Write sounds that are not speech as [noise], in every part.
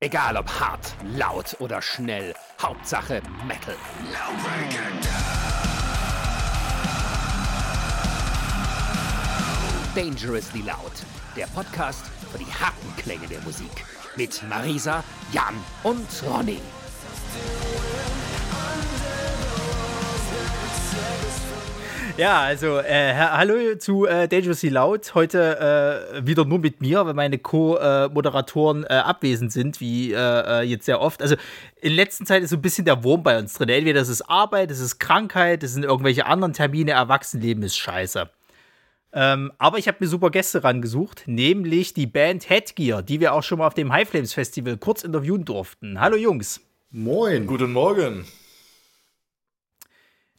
Egal ob hart, laut oder schnell, Hauptsache Metal. Dangerously Loud, der Podcast für die harten Klänge der Musik. Mit Marisa, Jan und Ronny. Ja, also äh, hallo zu äh, Dangerously Loud. Heute äh, wieder nur mit mir, weil meine Co-Moderatoren äh, abwesend sind, wie äh, äh, jetzt sehr oft. Also in letzter Zeit ist so ein bisschen der Wurm bei uns drin. Entweder das ist Arbeit, das ist Krankheit, das sind irgendwelche anderen Termine, Erwachsenenleben ist scheiße. Ähm, aber ich habe mir super Gäste rangesucht, nämlich die Band Headgear, die wir auch schon mal auf dem High Flames Festival kurz interviewen durften. Hallo Jungs. Moin. Guten Morgen.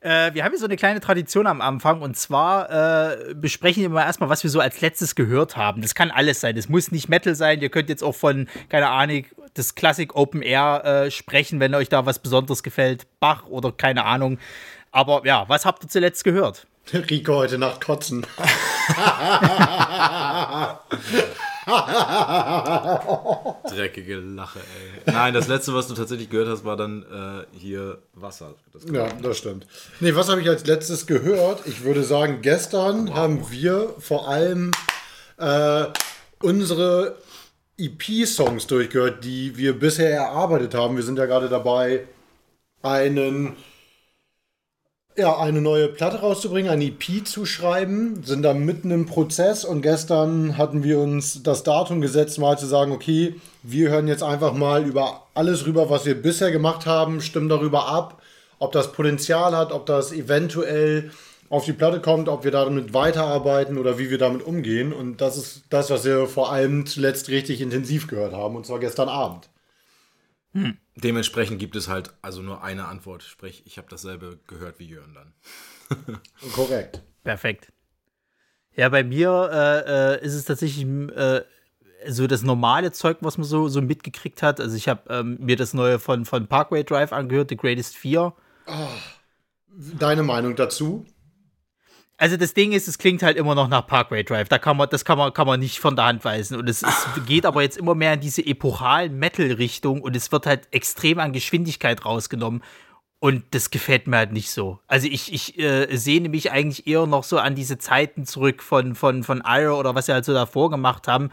Äh, wir haben hier so eine kleine Tradition am Anfang und zwar äh, besprechen wir mal erstmal, was wir so als letztes gehört haben. Das kann alles sein. Das muss nicht Metal sein. Ihr könnt jetzt auch von, keine Ahnung, das Classic Open Air äh, sprechen, wenn euch da was Besonderes gefällt. Bach oder keine Ahnung. Aber ja, was habt ihr zuletzt gehört? [laughs] Rico heute Nacht kotzen. [laughs] [laughs] Dreckige Lache, ey. Nein, das letzte, was du tatsächlich gehört hast, war dann äh, hier Wasser. Das ja, das stimmt. Nee, was habe ich als letztes gehört? Ich würde sagen, gestern wow. haben wir vor allem äh, unsere EP-Songs durchgehört, die wir bisher erarbeitet haben. Wir sind ja gerade dabei, einen ja, eine neue Platte rauszubringen, ein EP zu schreiben, sind da mitten im Prozess und gestern hatten wir uns das Datum gesetzt, mal zu sagen, okay, wir hören jetzt einfach mal über alles rüber, was wir bisher gemacht haben, stimmen darüber ab, ob das Potenzial hat, ob das eventuell auf die Platte kommt, ob wir damit weiterarbeiten oder wie wir damit umgehen. Und das ist das, was wir vor allem zuletzt richtig intensiv gehört haben, und zwar gestern Abend. Hm. Dementsprechend gibt es halt also nur eine Antwort. Sprich, ich habe dasselbe gehört wie Jörn dann. [laughs] Korrekt. Perfekt. Ja, bei mir äh, äh, ist es tatsächlich äh, so das normale Zeug, was man so, so mitgekriegt hat. Also ich habe ähm, mir das neue von, von Parkway Drive angehört, The Greatest Fear. Oh, deine Meinung dazu? Also das Ding ist, es klingt halt immer noch nach Parkway Drive. Da kann man, das kann man, kann man nicht von der Hand weisen. Und es, es geht aber jetzt immer mehr in diese epochalen Metal-Richtung und es wird halt extrem an Geschwindigkeit rausgenommen. Und das gefällt mir halt nicht so. Also ich, ich äh, sehne mich eigentlich eher noch so an diese Zeiten zurück von, von, von Iro oder was sie halt so davor gemacht haben.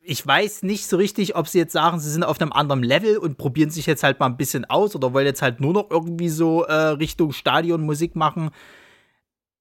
Ich weiß nicht so richtig, ob sie jetzt sagen, sie sind auf einem anderen Level und probieren sich jetzt halt mal ein bisschen aus oder wollen jetzt halt nur noch irgendwie so äh, Richtung Stadionmusik machen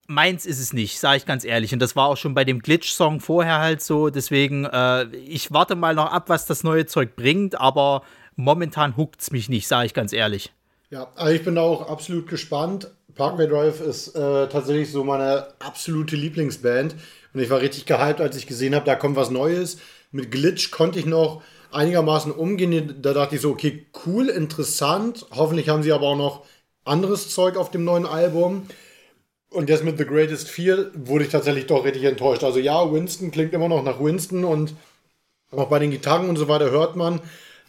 meins ist es nicht, sage ich ganz ehrlich. Und das war auch schon bei dem Glitch-Song vorher halt so. Deswegen, äh, ich warte mal noch ab, was das neue Zeug bringt, aber momentan huckt es mich nicht, sage ich ganz ehrlich. Ja, also ich bin auch absolut gespannt. Parkway Drive ist äh, tatsächlich so meine absolute Lieblingsband. Und ich war richtig gehypt, als ich gesehen habe, da kommt was Neues. Mit Glitch konnte ich noch einigermaßen umgehen. Da dachte ich so, okay, cool, interessant. Hoffentlich haben sie aber auch noch anderes Zeug auf dem neuen Album. Und jetzt mit The Greatest Fear wurde ich tatsächlich doch richtig enttäuscht. Also ja, Winston klingt immer noch nach Winston und auch bei den Gitarren und so weiter hört man,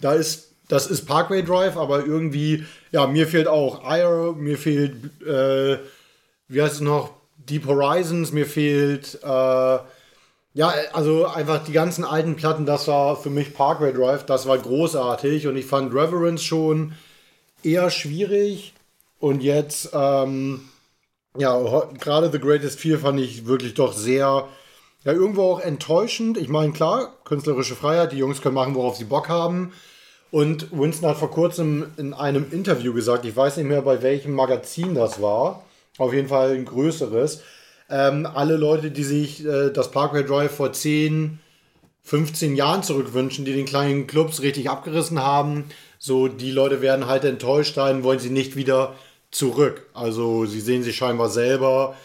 da ist, das ist Parkway Drive, aber irgendwie, ja, mir fehlt auch Ire, mir fehlt, äh, wie heißt es noch, Deep Horizons, mir fehlt, äh, ja, also einfach die ganzen alten Platten, das war für mich Parkway Drive, das war großartig und ich fand Reverence schon eher schwierig und jetzt, ähm, ja, gerade The Greatest Fear fand ich wirklich doch sehr, ja, irgendwo auch enttäuschend. Ich meine, klar, künstlerische Freiheit, die Jungs können machen, worauf sie Bock haben. Und Winston hat vor kurzem in einem Interview gesagt, ich weiß nicht mehr, bei welchem Magazin das war, auf jeden Fall ein größeres. Ähm, alle Leute, die sich äh, das Parkway Drive vor 10, 15 Jahren zurückwünschen, die den kleinen Clubs richtig abgerissen haben, so die Leute werden halt enttäuscht sein, wollen sie nicht wieder zurück. Also sie sehen sich scheinbar selber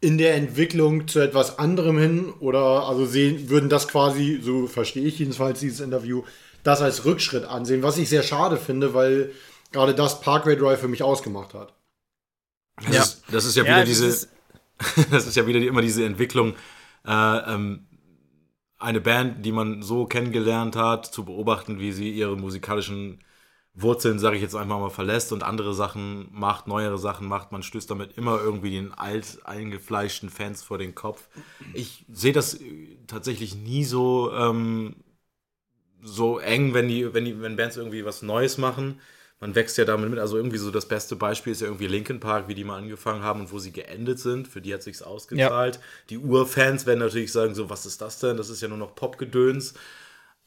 in der Entwicklung zu etwas anderem hin oder also sehen, würden das quasi, so verstehe ich jedenfalls dieses Interview, das als Rückschritt ansehen, was ich sehr schade finde, weil gerade das Parkway Drive für mich ausgemacht hat. Das, ja. ist, das ist ja wieder ja, diese, ist [laughs] das ist ja wieder immer diese Entwicklung, äh, ähm, eine Band, die man so kennengelernt hat, zu beobachten, wie sie ihre musikalischen Wurzeln, sage ich jetzt einfach mal, verlässt und andere Sachen macht, neuere Sachen macht. Man stößt damit immer irgendwie den alt eingefleischten Fans vor den Kopf. Ich sehe das tatsächlich nie so, ähm, so eng, wenn die, wenn die, wenn Bands irgendwie was Neues machen. Man wächst ja damit mit. Also irgendwie so das beste Beispiel ist ja irgendwie Linkin Park, wie die mal angefangen haben und wo sie geendet sind. Für die hat sich's ausgezahlt. Ja. Die Urfans werden natürlich sagen so, was ist das denn? Das ist ja nur noch Popgedöns.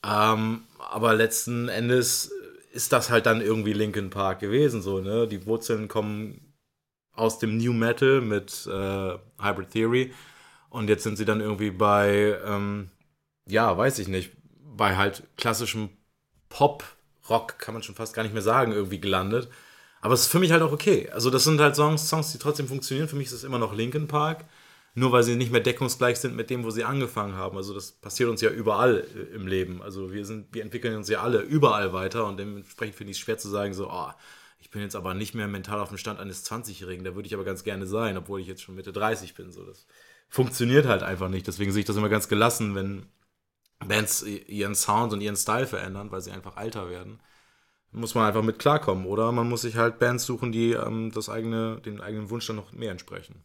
Ähm, aber letzten Endes ist das halt dann irgendwie Linkin Park gewesen, so, ne? Die Wurzeln kommen aus dem New Metal mit äh, Hybrid Theory und jetzt sind sie dann irgendwie bei, ähm, ja, weiß ich nicht, bei halt klassischem Pop, Rock, kann man schon fast gar nicht mehr sagen, irgendwie gelandet. Aber es ist für mich halt auch okay. Also das sind halt Songs, Songs, die trotzdem funktionieren. Für mich ist es immer noch Linkin Park nur weil sie nicht mehr deckungsgleich sind mit dem, wo sie angefangen haben. Also das passiert uns ja überall im Leben. Also wir sind, wir entwickeln uns ja alle überall weiter und dementsprechend finde ich es schwer zu sagen, so, oh, ich bin jetzt aber nicht mehr mental auf dem Stand eines 20-Jährigen, da würde ich aber ganz gerne sein, obwohl ich jetzt schon Mitte 30 bin. So, das funktioniert halt einfach nicht. Deswegen sehe ich das immer ganz gelassen, wenn Bands ihren Sound und ihren Style verändern, weil sie einfach älter werden. Muss man einfach mit klarkommen. Oder man muss sich halt Bands suchen, die ähm, das eigene, den eigenen Wunsch dann noch mehr entsprechen.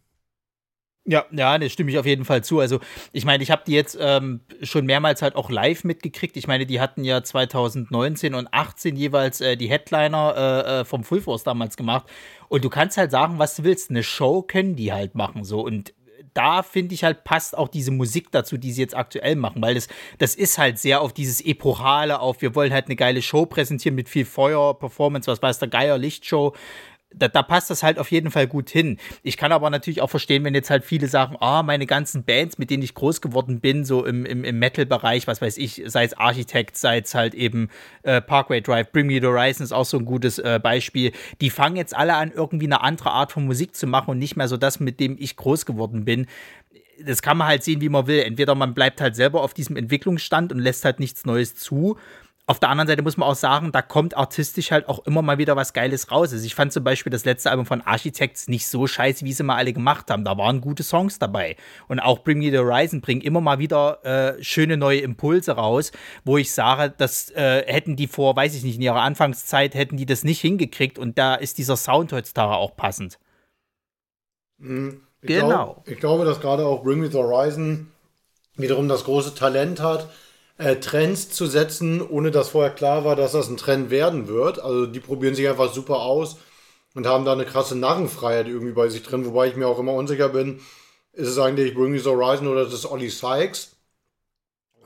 Ja, ja, das stimme ich auf jeden Fall zu. Also ich meine, ich habe die jetzt ähm, schon mehrmals halt auch live mitgekriegt. Ich meine, die hatten ja 2019 und 18 jeweils äh, die Headliner äh, äh, vom Full Force damals gemacht. Und du kannst halt sagen, was du willst. Eine Show können die halt machen so. Und da finde ich halt, passt auch diese Musik dazu, die sie jetzt aktuell machen, weil das, das ist halt sehr auf dieses Epochale, auf wir wollen halt eine geile Show präsentieren mit viel Feuer, Performance, was weiß der Geier, Lichtshow da, da, passt das halt auf jeden Fall gut hin. Ich kann aber natürlich auch verstehen, wenn jetzt halt viele sagen, ah, meine ganzen Bands, mit denen ich groß geworden bin, so im, im, im Metal-Bereich, was weiß ich, sei es Architect, sei es halt eben äh, Parkway Drive, Bring Me the Horizon ist auch so ein gutes äh, Beispiel. Die fangen jetzt alle an, irgendwie eine andere Art von Musik zu machen und nicht mehr so das, mit dem ich groß geworden bin das kann man halt sehen, wie man will. Entweder man bleibt halt selber auf diesem Entwicklungsstand und lässt halt nichts Neues zu, auf der anderen Seite muss man auch sagen, da kommt artistisch halt auch immer mal wieder was Geiles raus. Also ich fand zum Beispiel das letzte Album von Architects nicht so scheiße, wie sie mal alle gemacht haben. Da waren gute Songs dabei. Und auch Bring Me the Horizon bringt immer mal wieder äh, schöne neue Impulse raus, wo ich sage, das äh, hätten die vor, weiß ich nicht, in ihrer Anfangszeit hätten die das nicht hingekriegt und da ist dieser Sound heutzutage auch passend. Mhm. Ich genau. Glaub, ich glaube, dass gerade auch Bring Me the Horizon wiederum das große Talent hat, äh, Trends zu setzen, ohne dass vorher klar war, dass das ein Trend werden wird. Also die probieren sich einfach super aus und haben da eine krasse Narrenfreiheit irgendwie bei sich drin, wobei ich mir auch immer unsicher bin, ist es eigentlich Bring Me the Horizon oder ist es Ollie Sykes?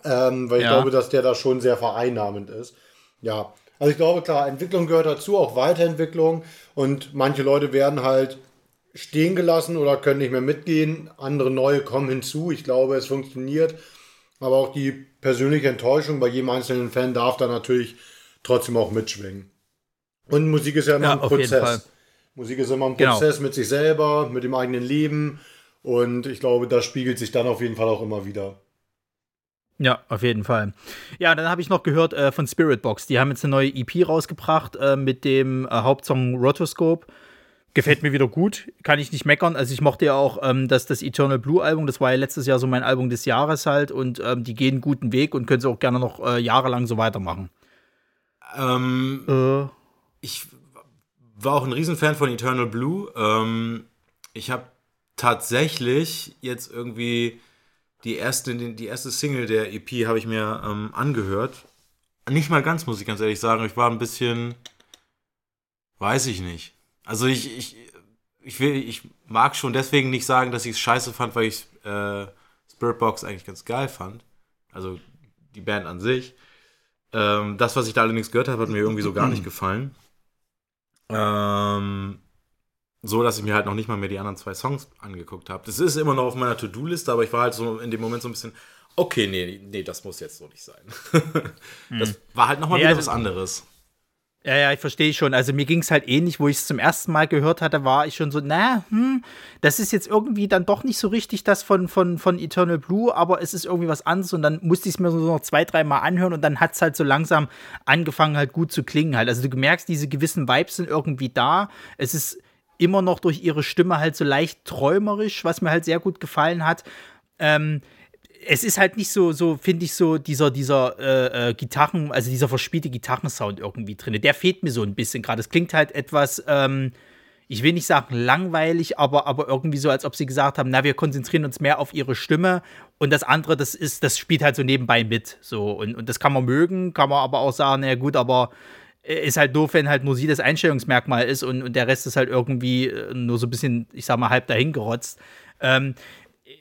Ähm, weil ja. ich glaube, dass der da schon sehr vereinnahmend ist. Ja, also ich glaube, klar, Entwicklung gehört dazu, auch Weiterentwicklung. Und manche Leute werden halt stehen gelassen oder können nicht mehr mitgehen. Andere neue kommen hinzu. Ich glaube, es funktioniert. Aber auch die persönliche Enttäuschung bei jedem einzelnen Fan darf da natürlich trotzdem auch mitschwingen. Und Musik ist ja immer ja, ein Prozess. Musik ist immer ein genau. Prozess genau. mit sich selber, mit dem eigenen Leben. Und ich glaube, das spiegelt sich dann auf jeden Fall auch immer wieder. Ja, auf jeden Fall. Ja, dann habe ich noch gehört äh, von Spiritbox. Die haben jetzt eine neue EP rausgebracht äh, mit dem äh, Hauptsong Rotoscope. Gefällt mir wieder gut, kann ich nicht meckern. Also ich mochte ja auch ähm, das, das Eternal Blue Album, das war ja letztes Jahr so mein Album des Jahres halt und ähm, die gehen einen guten Weg und können sie auch gerne noch äh, jahrelang so weitermachen. Ähm, äh. Ich war auch ein Riesenfan von Eternal Blue. Ähm, ich habe tatsächlich jetzt irgendwie die erste, die erste Single der EP habe ich mir ähm, angehört. Nicht mal ganz, muss ich ganz ehrlich sagen. Ich war ein bisschen, weiß ich nicht also ich, ich, ich, will, ich mag schon deswegen nicht sagen, dass ich es scheiße fand, weil ich äh, Spiritbox eigentlich ganz geil fand. Also die Band an sich. Ähm, das, was ich da allerdings gehört habe, hat mir irgendwie so gar nicht [clears throat] gefallen. Ähm, so, dass ich mir halt noch nicht mal mehr die anderen zwei Songs angeguckt habe. Das ist immer noch auf meiner To-Do-Liste, aber ich war halt so in dem Moment so ein bisschen, okay, nee, nee, das muss jetzt so nicht sein. [laughs] das hm. war halt nochmal nee, wieder also, was anderes. Ja, ja, ich verstehe schon. Also mir ging es halt ähnlich, wo ich es zum ersten Mal gehört hatte, war ich schon so, na, hm, das ist jetzt irgendwie dann doch nicht so richtig das von, von, von Eternal Blue, aber es ist irgendwie was anderes und dann musste ich es mir so noch zwei, drei Mal anhören und dann hat es halt so langsam angefangen halt gut zu klingen halt. Also du merkst, diese gewissen Vibes sind irgendwie da. Es ist immer noch durch ihre Stimme halt so leicht träumerisch, was mir halt sehr gut gefallen hat. Ähm, es ist halt nicht so, so finde ich, so dieser, dieser äh, äh, Gitarren, also dieser verspielte Gitarrensound irgendwie drin. Der fehlt mir so ein bisschen gerade. Es klingt halt etwas, ähm, ich will nicht sagen langweilig, aber, aber irgendwie so, als ob sie gesagt haben, na, wir konzentrieren uns mehr auf ihre Stimme und das andere, das ist, das spielt halt so nebenbei mit. So, und, und das kann man mögen, kann man aber auch sagen, na gut, aber äh, ist halt doof, wenn halt nur sie das Einstellungsmerkmal ist und, und der Rest ist halt irgendwie äh, nur so ein bisschen, ich sag mal, halb dahingerotzt. Ähm,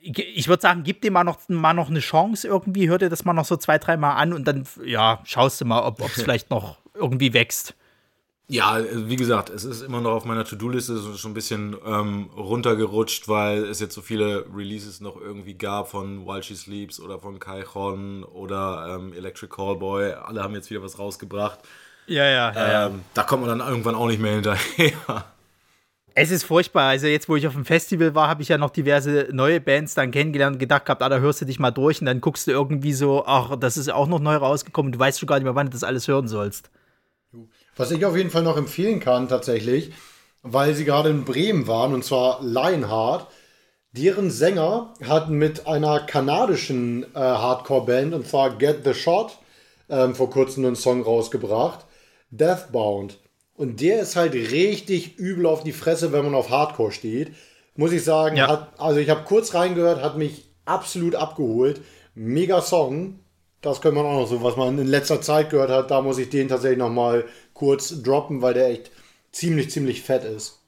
ich würde sagen, gib dir mal noch, mal noch eine Chance irgendwie, hör dir das mal noch so zwei, dreimal an und dann, ja, schaust du mal, ob es [laughs] vielleicht noch irgendwie wächst. Ja, wie gesagt, es ist immer noch auf meiner To-Do-Liste schon ein bisschen ähm, runtergerutscht, weil es jetzt so viele Releases noch irgendwie gab von While She Sleeps oder von Kaichon oder ähm, Electric Callboy. Alle haben jetzt wieder was rausgebracht. Ja, ja, ja, ähm, Da kommt man dann irgendwann auch nicht mehr hinterher. Es ist furchtbar. Also jetzt, wo ich auf dem Festival war, habe ich ja noch diverse neue Bands dann kennengelernt und gedacht gehabt, ah, da hörst du dich mal durch und dann guckst du irgendwie so, ach, das ist auch noch neu rausgekommen. Du weißt schon gar nicht mehr, wann du das alles hören sollst. Was ich auf jeden Fall noch empfehlen kann, tatsächlich, weil sie gerade in Bremen waren, und zwar Lionheart. Deren Sänger hat mit einer kanadischen äh, Hardcore-Band, und zwar Get the Shot, ähm, vor kurzem einen Song rausgebracht. Deathbound. Und der ist halt richtig übel auf die Fresse, wenn man auf Hardcore steht. Muss ich sagen, ja. hat, also ich habe kurz reingehört, hat mich absolut abgeholt. Mega Song. Das könnte man auch noch so, was man in letzter Zeit gehört hat. Da muss ich den tatsächlich noch mal kurz droppen, weil der echt ziemlich, ziemlich fett ist.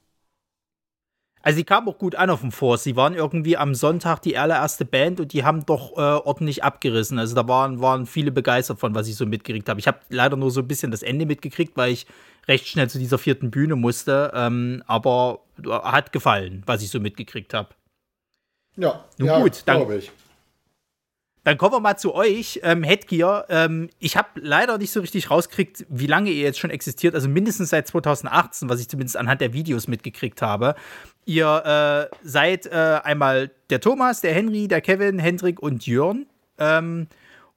Also sie kam auch gut an auf dem Force. Sie waren irgendwie am Sonntag die allererste Band und die haben doch äh, ordentlich abgerissen. Also da waren, waren viele begeistert von, was ich so mitgekriegt habe. Ich habe leider nur so ein bisschen das Ende mitgekriegt, weil ich recht schnell zu dieser vierten Bühne musste. Ähm, aber hat gefallen, was ich so mitgekriegt habe. Ja, Nun ja, gut, dann, ich. Dann kommen wir mal zu euch, ähm, Headgear. Ähm, ich habe leider nicht so richtig rausgekriegt, wie lange ihr jetzt schon existiert. Also mindestens seit 2018, was ich zumindest anhand der Videos mitgekriegt habe. Ihr äh, seid äh, einmal der Thomas, der Henry, der Kevin, Hendrik und Jörn. Ähm,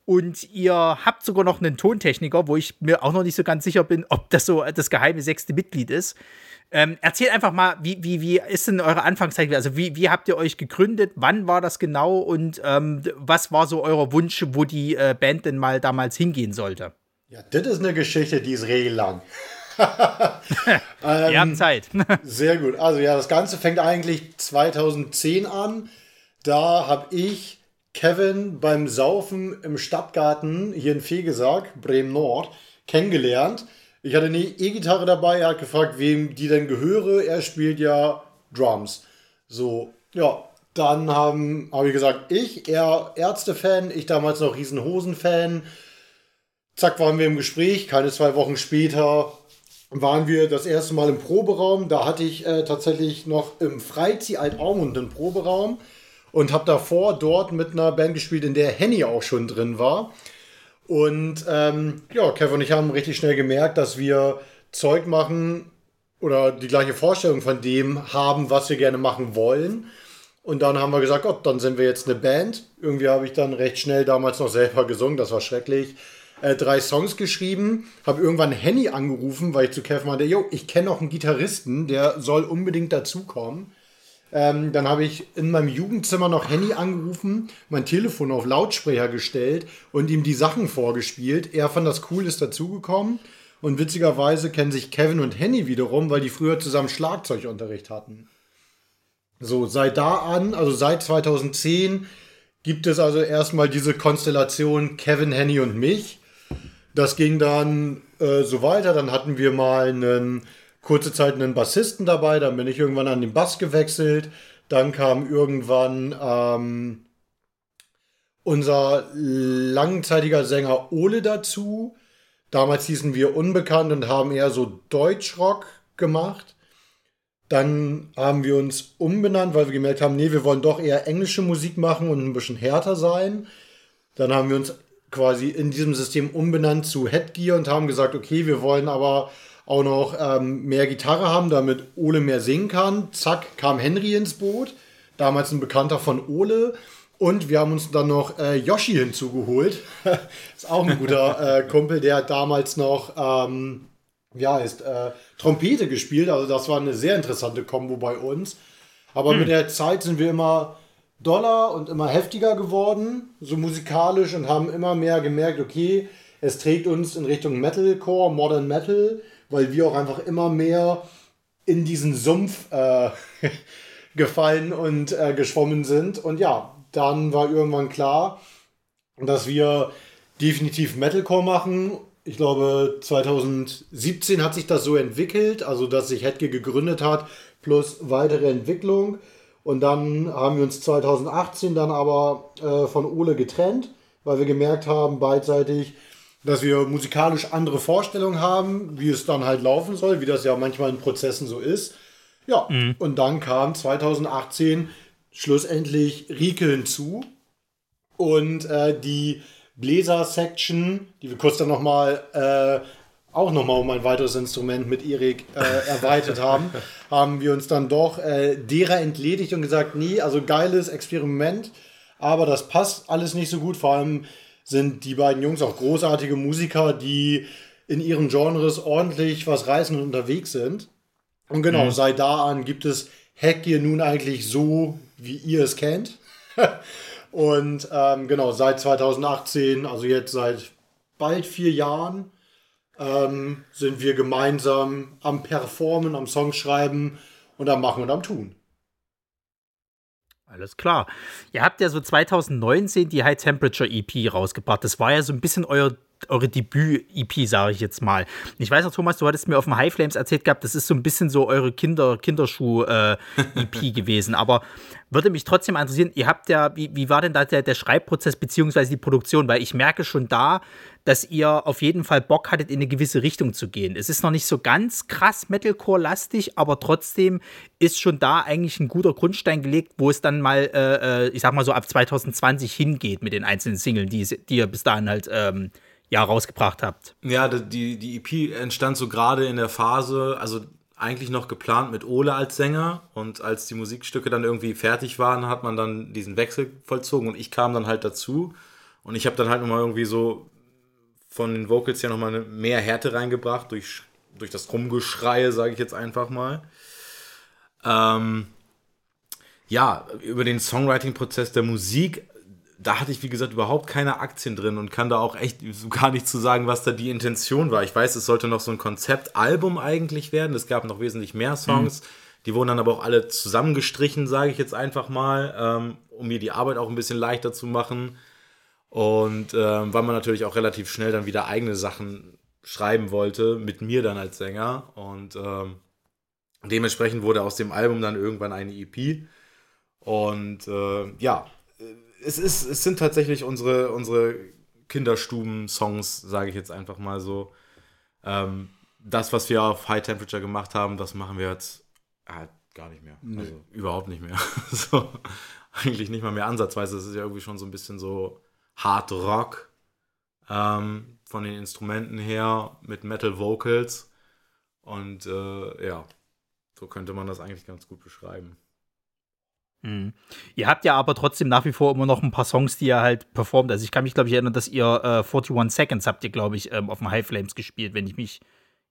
und ihr habt sogar noch einen Tontechniker, wo ich mir auch noch nicht so ganz sicher bin, ob das so das geheime sechste Mitglied ist. Ähm, erzählt einfach mal, wie, wie, wie ist denn eure Anfangszeit? Also, wie, wie habt ihr euch gegründet? Wann war das genau? Und ähm, was war so euer Wunsch, wo die äh, Band denn mal damals hingehen sollte? Ja, das ist eine Geschichte, die ist regellang. ähm, [laughs] Ihr habt Zeit. [laughs] sehr gut. Also, ja, das Ganze fängt eigentlich 2010 an. Da habe ich Kevin beim Saufen im Stadtgarten hier in Fegesack, Bremen Nord, kennengelernt. Ich hatte eine E-Gitarre dabei, er hat gefragt, wem die denn gehöre. Er spielt ja Drums. So, ja, dann habe hab ich gesagt, ich, er Ärzte-Fan, ich damals noch Riesenhosen-Fan. Zack, waren wir im Gespräch. Keine zwei Wochen später waren wir das erste Mal im Proberaum. Da hatte ich äh, tatsächlich noch im Freizeh Alt-Aumund einen Proberaum und habe davor dort mit einer Band gespielt, in der Henny auch schon drin war. Und ähm, ja, Kevin und ich haben richtig schnell gemerkt, dass wir Zeug machen oder die gleiche Vorstellung von dem haben, was wir gerne machen wollen. Und dann haben wir gesagt, Gott, dann sind wir jetzt eine Band. Irgendwie habe ich dann recht schnell damals noch selber gesungen, das war schrecklich. Äh, drei Songs geschrieben, habe irgendwann Henny angerufen, weil ich zu Kevin meinte, yo, ich kenne noch einen Gitarristen, der soll unbedingt dazukommen. Ähm, dann habe ich in meinem Jugendzimmer noch Henny angerufen, mein Telefon auf Lautsprecher gestellt und ihm die Sachen vorgespielt. Er fand das cool, ist dazugekommen. Und witzigerweise kennen sich Kevin und Henny wiederum, weil die früher zusammen Schlagzeugunterricht hatten. So, seit da an, also seit 2010, gibt es also erstmal diese Konstellation Kevin, Henny und mich. Das ging dann äh, so weiter. Dann hatten wir mal einen kurze Zeit einen Bassisten dabei, dann bin ich irgendwann an den Bass gewechselt. Dann kam irgendwann ähm, unser langzeitiger Sänger Ole dazu. Damals hießen wir Unbekannt und haben eher so Deutschrock gemacht. Dann haben wir uns umbenannt, weil wir gemerkt haben, nee, wir wollen doch eher englische Musik machen und ein bisschen härter sein. Dann haben wir uns quasi in diesem System umbenannt zu Headgear und haben gesagt, okay, wir wollen aber auch noch ähm, mehr Gitarre haben, damit Ole mehr singen kann. Zack, kam Henry ins Boot, damals ein Bekannter von Ole. Und wir haben uns dann noch äh, Yoshi hinzugeholt. [laughs] ist auch ein guter äh, Kumpel, der damals noch, ähm, ja, ist äh, Trompete gespielt. Also das war eine sehr interessante Kombo bei uns. Aber hm. mit der Zeit sind wir immer doller und immer heftiger geworden, so musikalisch und haben immer mehr gemerkt, okay, es trägt uns in Richtung Metalcore, Modern Metal weil wir auch einfach immer mehr in diesen Sumpf äh, [laughs] gefallen und äh, geschwommen sind. Und ja, dann war irgendwann klar, dass wir definitiv Metalcore machen. Ich glaube, 2017 hat sich das so entwickelt, also dass sich Hetke gegründet hat, plus weitere Entwicklung. Und dann haben wir uns 2018 dann aber äh, von Ole getrennt, weil wir gemerkt haben, beidseitig, dass wir musikalisch andere Vorstellungen haben, wie es dann halt laufen soll, wie das ja manchmal in Prozessen so ist. Ja, mhm. und dann kam 2018 schlussendlich Rieke hinzu und äh, die Bläser-Section, die wir kurz dann nochmal äh, auch nochmal um ein weiteres Instrument mit Erik äh, [laughs] erweitert haben, haben wir uns dann doch äh, derer entledigt und gesagt, nee, also geiles Experiment, aber das passt alles nicht so gut. Vor allem sind die beiden Jungs auch großartige Musiker, die in ihren Genres ordentlich was reißen und unterwegs sind. Und genau, mhm. seit da an gibt es Hackgear nun eigentlich so, wie ihr es kennt. [laughs] und ähm, genau, seit 2018, also jetzt seit bald vier Jahren, ähm, sind wir gemeinsam am Performen, am Songschreiben und am Machen und am Tun. Alles klar. Ihr habt ja so 2019 die High Temperature EP rausgebracht. Das war ja so ein bisschen euer eure Debüt-EP, sage ich jetzt mal. Ich weiß noch, Thomas, du hattest mir auf dem High Flames erzählt gehabt, das ist so ein bisschen so eure Kinder Kinderschuh-EP äh, [laughs] gewesen. Aber würde mich trotzdem interessieren, ihr habt ja, wie, wie war denn da der, der Schreibprozess beziehungsweise die Produktion? Weil ich merke schon da, dass ihr auf jeden Fall Bock hattet, in eine gewisse Richtung zu gehen. Es ist noch nicht so ganz krass Metalcore-lastig, aber trotzdem ist schon da eigentlich ein guter Grundstein gelegt, wo es dann mal, äh, äh ich sag mal so ab 2020 hingeht mit den einzelnen Singles, die, die ihr bis dahin halt ähm, ja rausgebracht habt. Ja, die, die EP entstand so gerade in der Phase, also eigentlich noch geplant mit Ole als Sänger und als die Musikstücke dann irgendwie fertig waren, hat man dann diesen Wechsel vollzogen und ich kam dann halt dazu und ich habe dann halt nochmal irgendwie so von den Vocals ja nochmal mehr Härte reingebracht durch, durch das Rumgeschreie, sage ich jetzt einfach mal. Ähm, ja, über den Songwriting-Prozess der Musik da hatte ich, wie gesagt, überhaupt keine Aktien drin und kann da auch echt gar nicht zu sagen, was da die Intention war. Ich weiß, es sollte noch so ein Konzeptalbum eigentlich werden. Es gab noch wesentlich mehr Songs. Mhm. Die wurden dann aber auch alle zusammengestrichen, sage ich jetzt einfach mal, ähm, um mir die Arbeit auch ein bisschen leichter zu machen. Und ähm, weil man natürlich auch relativ schnell dann wieder eigene Sachen schreiben wollte, mit mir dann als Sänger. Und ähm, dementsprechend wurde aus dem Album dann irgendwann eine EP. Und äh, ja, es, ist, es sind tatsächlich unsere, unsere Kinderstuben-Songs, sage ich jetzt einfach mal so. Ähm, das, was wir auf High Temperature gemacht haben, das machen wir jetzt äh, gar nicht mehr. Nee. Also überhaupt nicht mehr. [laughs] so, eigentlich nicht mal mehr ansatzweise. Es ist ja irgendwie schon so ein bisschen so Hard Rock ähm, von den Instrumenten her mit Metal Vocals. Und äh, ja, so könnte man das eigentlich ganz gut beschreiben. Mhm. Ihr habt ja aber trotzdem nach wie vor immer noch ein paar Songs, die ihr halt performt. Also ich kann mich, glaube ich, erinnern, dass ihr äh, 41 Seconds habt ihr, glaube ich, ähm, auf dem High Flames gespielt, wenn ich mich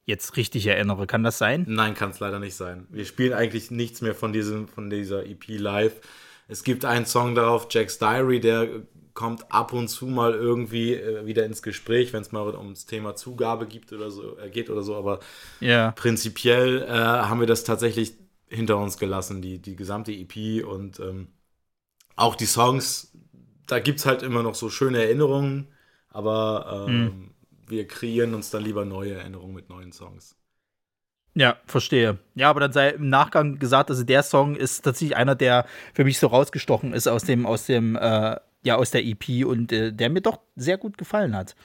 jetzt richtig erinnere. Kann das sein? Nein, kann es leider nicht sein. Wir spielen eigentlich nichts mehr von, diesem, von dieser EP live. Es gibt einen Song darauf, Jack's Diary, der kommt ab und zu mal irgendwie äh, wieder ins Gespräch, wenn es mal ums Thema Zugabe gibt oder so, äh, geht oder so. Aber ja. prinzipiell äh, haben wir das tatsächlich hinter uns gelassen, die, die gesamte EP und ähm, auch die Songs, da gibt es halt immer noch so schöne Erinnerungen, aber ähm, mhm. wir kreieren uns dann lieber neue Erinnerungen mit neuen Songs. Ja, verstehe. Ja, aber dann sei im Nachgang gesagt, also der Song ist tatsächlich einer, der für mich so rausgestochen ist aus dem, aus dem, äh, ja, aus der EP und äh, der mir doch sehr gut gefallen hat.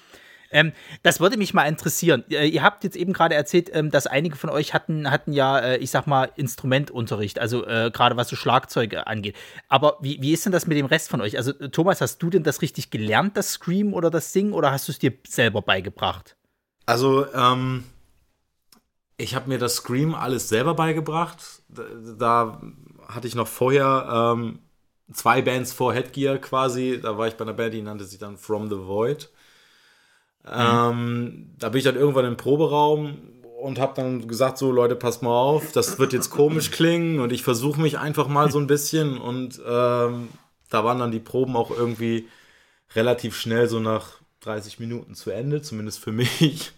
Ähm, das würde mich mal interessieren. Äh, ihr habt jetzt eben gerade erzählt, ähm, dass einige von euch hatten, hatten ja, äh, ich sag mal, Instrumentunterricht, also äh, gerade was so Schlagzeuge angeht. Aber wie, wie ist denn das mit dem Rest von euch? Also, Thomas, hast du denn das richtig gelernt, das Scream oder das Singen, oder hast du es dir selber beigebracht? Also, ähm, ich habe mir das Scream alles selber beigebracht. Da, da hatte ich noch vorher ähm, zwei Bands vor Headgear quasi. Da war ich bei einer Band, die nannte sich dann From the Void. Ähm, da bin ich dann irgendwann im Proberaum und habe dann gesagt, so Leute, passt mal auf, das wird jetzt komisch klingen und ich versuche mich einfach mal so ein bisschen und ähm, da waren dann die Proben auch irgendwie relativ schnell so nach 30 Minuten zu Ende, zumindest für [laughs] mich.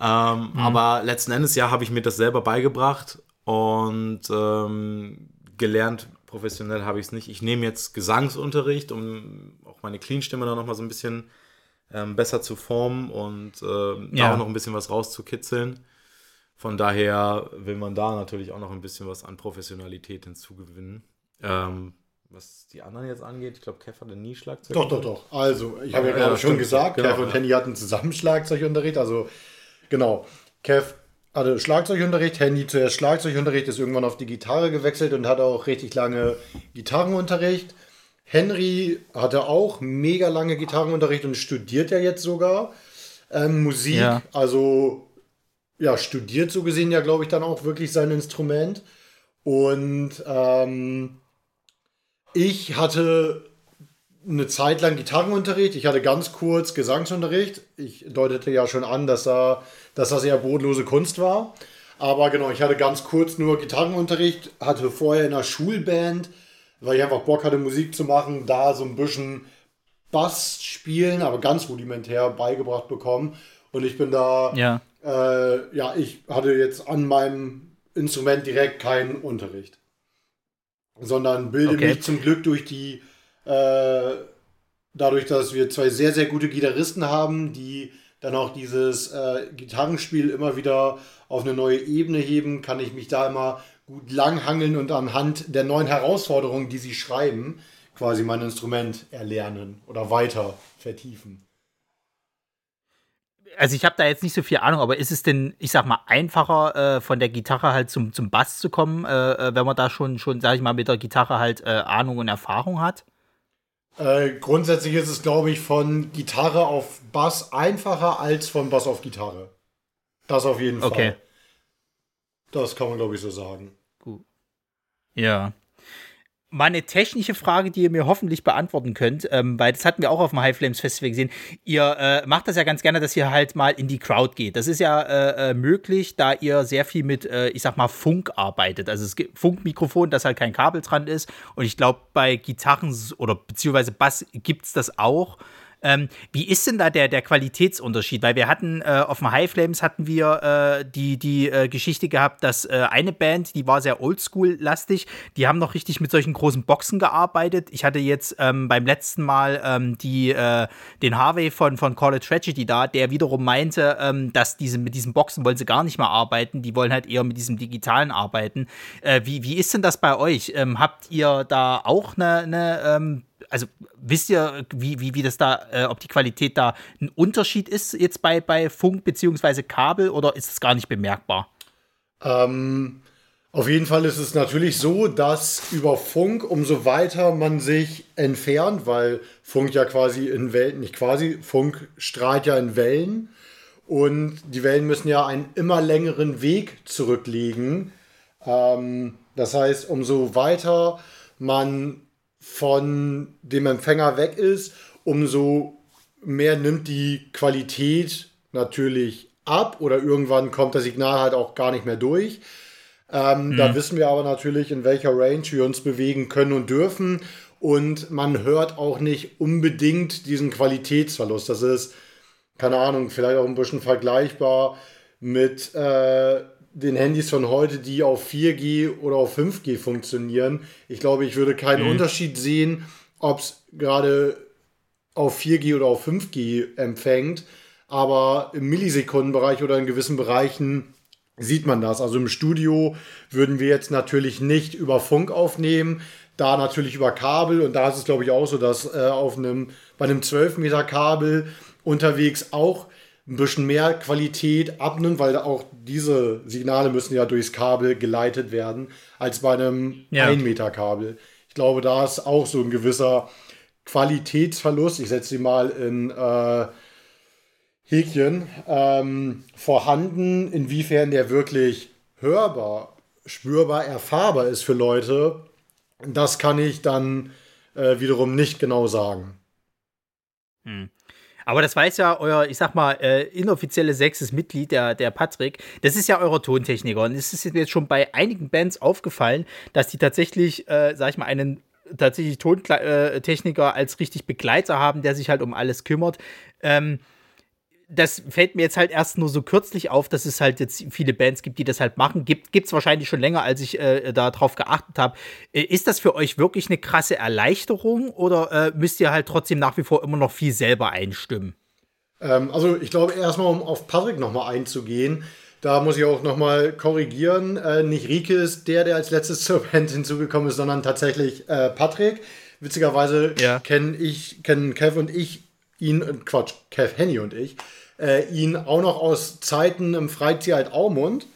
Ähm, mhm. Aber letzten Endes ja habe ich mir das selber beigebracht Und ähm, gelernt professionell habe ich es nicht. Ich nehme jetzt Gesangsunterricht, um auch meine Clean-Stimme da nochmal so ein bisschen ähm, besser zu formen und äh, ja. da auch noch ein bisschen was rauszukitzeln. Von daher will man da natürlich auch noch ein bisschen was an Professionalität hinzugewinnen. Ähm, was die anderen jetzt angeht, ich glaube, Kev hatte nie Schlagzeug. Doch, doch, doch. Also, ich habe ja, gerade schon gesagt, genau, Kev und Henny hatten zusammen Schlagzeugunterricht. Also, genau. Kev hatte Schlagzeugunterricht, Henny zuerst Schlagzeugunterricht, ist irgendwann auf die Gitarre gewechselt und hatte auch richtig lange Gitarrenunterricht. Henry hatte auch mega lange Gitarrenunterricht und studiert ja jetzt sogar ähm, Musik. Ja. Also ja, studiert so gesehen ja, glaube ich, dann auch wirklich sein Instrument. Und ähm, ich hatte eine Zeit lang Gitarrenunterricht, ich hatte ganz kurz Gesangsunterricht. Ich deutete ja schon an, dass, er, dass das eher bodenlose Kunst war. Aber genau, ich hatte ganz kurz nur Gitarrenunterricht, hatte vorher in einer Schulband, weil ich einfach Bock hatte, Musik zu machen, da so ein bisschen Bass spielen, aber ganz rudimentär beigebracht bekommen. Und ich bin da ja. Äh, ja, ich hatte jetzt an meinem Instrument direkt keinen Unterricht, sondern bilde okay. mich zum Glück durch die, äh, dadurch, dass wir zwei sehr, sehr gute Gitarristen haben, die dann auch dieses äh, Gitarrenspiel immer wieder auf eine neue Ebene heben, kann ich mich da immer gut langhangeln und anhand der neuen Herausforderungen, die sie schreiben, quasi mein Instrument erlernen oder weiter vertiefen also ich habe da jetzt nicht so viel Ahnung, aber ist es denn, ich sag mal, einfacher äh, von der Gitarre halt zum, zum Bass zu kommen, äh, äh wenn man da schon, schon, sag ich mal, mit der Gitarre halt äh, Ahnung und Erfahrung hat? Äh, grundsätzlich ist es, glaube ich, von Gitarre auf Bass einfacher als von Bass auf Gitarre. Das auf jeden Fall. Okay. Das kann man, glaube ich, so sagen. Ja. Meine technische Frage, die ihr mir hoffentlich beantworten könnt, ähm, weil das hatten wir auch auf dem High Flames Festival gesehen. Ihr äh, macht das ja ganz gerne, dass ihr halt mal in die Crowd geht. Das ist ja äh, äh möglich, da ihr sehr viel mit, äh, ich sag mal, Funk arbeitet. Also es gibt Funkmikrofon, das halt kein Kabel dran ist. Und ich glaube, bei Gitarren oder beziehungsweise Bass gibt es das auch. Ähm, wie ist denn da der, der Qualitätsunterschied? Weil wir hatten äh, auf dem High Flames hatten wir äh, die, die äh, Geschichte gehabt, dass äh, eine Band, die war sehr oldschool-lastig, die haben noch richtig mit solchen großen Boxen gearbeitet. Ich hatte jetzt ähm, beim letzten Mal ähm, die, äh, den Harvey von, von Call It Tragedy da, der wiederum meinte, ähm, dass diese, mit diesen Boxen wollen sie gar nicht mehr arbeiten, die wollen halt eher mit diesem Digitalen arbeiten. Äh, wie, wie ist denn das bei euch? Ähm, habt ihr da auch eine, eine ähm, also wisst ihr, wie, wie, wie das da, äh, ob die Qualität da ein Unterschied ist jetzt bei, bei Funk bzw. Kabel oder ist es gar nicht bemerkbar? Ähm, auf jeden Fall ist es natürlich so, dass über Funk, umso weiter man sich entfernt, weil Funk ja quasi in Wellen, nicht quasi, Funk strahlt ja in Wellen und die Wellen müssen ja einen immer längeren Weg zurücklegen. Ähm, das heißt, umso weiter man von dem Empfänger weg ist, umso mehr nimmt die Qualität natürlich ab oder irgendwann kommt das Signal halt auch gar nicht mehr durch. Ähm, mhm. Da wissen wir aber natürlich, in welcher Range wir uns bewegen können und dürfen. Und man hört auch nicht unbedingt diesen Qualitätsverlust. Das ist, keine Ahnung, vielleicht auch ein bisschen vergleichbar mit äh, den Handys von heute, die auf 4G oder auf 5G funktionieren. Ich glaube, ich würde keinen mhm. Unterschied sehen, ob es gerade auf 4G oder auf 5G empfängt. Aber im Millisekundenbereich oder in gewissen Bereichen sieht man das. Also im Studio würden wir jetzt natürlich nicht über Funk aufnehmen, da natürlich über Kabel. Und da ist es, glaube ich, auch so, dass äh, auf einem, bei einem 12 Meter Kabel unterwegs auch ein bisschen mehr Qualität abnimmt, weil auch diese Signale müssen ja durchs Kabel geleitet werden, als bei einem ja. 1 Meter Kabel. Ich glaube, da ist auch so ein gewisser Qualitätsverlust, ich setze sie mal in äh, Häkchen, ähm, vorhanden, inwiefern der wirklich hörbar, spürbar, erfahrbar ist für Leute, das kann ich dann äh, wiederum nicht genau sagen. Hm. Aber das weiß ja euer, ich sag mal, äh, inoffizielle sechstes Mitglied, der, der Patrick. Das ist ja euer Tontechniker. Und es ist jetzt schon bei einigen Bands aufgefallen, dass die tatsächlich, äh, sag ich mal, einen tatsächlich Tontechniker als richtig Begleiter haben, der sich halt um alles kümmert. Ähm, das fällt mir jetzt halt erst nur so kürzlich auf, dass es halt jetzt viele Bands gibt, die das halt machen. Gibt es wahrscheinlich schon länger, als ich äh, darauf geachtet habe. Äh, ist das für euch wirklich eine krasse Erleichterung oder äh, müsst ihr halt trotzdem nach wie vor immer noch viel selber einstimmen? Ähm, also ich glaube, erstmal, um auf Patrick nochmal einzugehen, da muss ich auch nochmal korrigieren. Äh, nicht Rike ist der, der als letztes [laughs] zur Band hinzugekommen ist, sondern tatsächlich äh, Patrick. Witzigerweise ja. kennen ich, kennen Kev und ich ihn, äh, Quatsch, Kev, Henny und ich, äh, ihn auch noch aus Zeiten im Freizeit Aumund.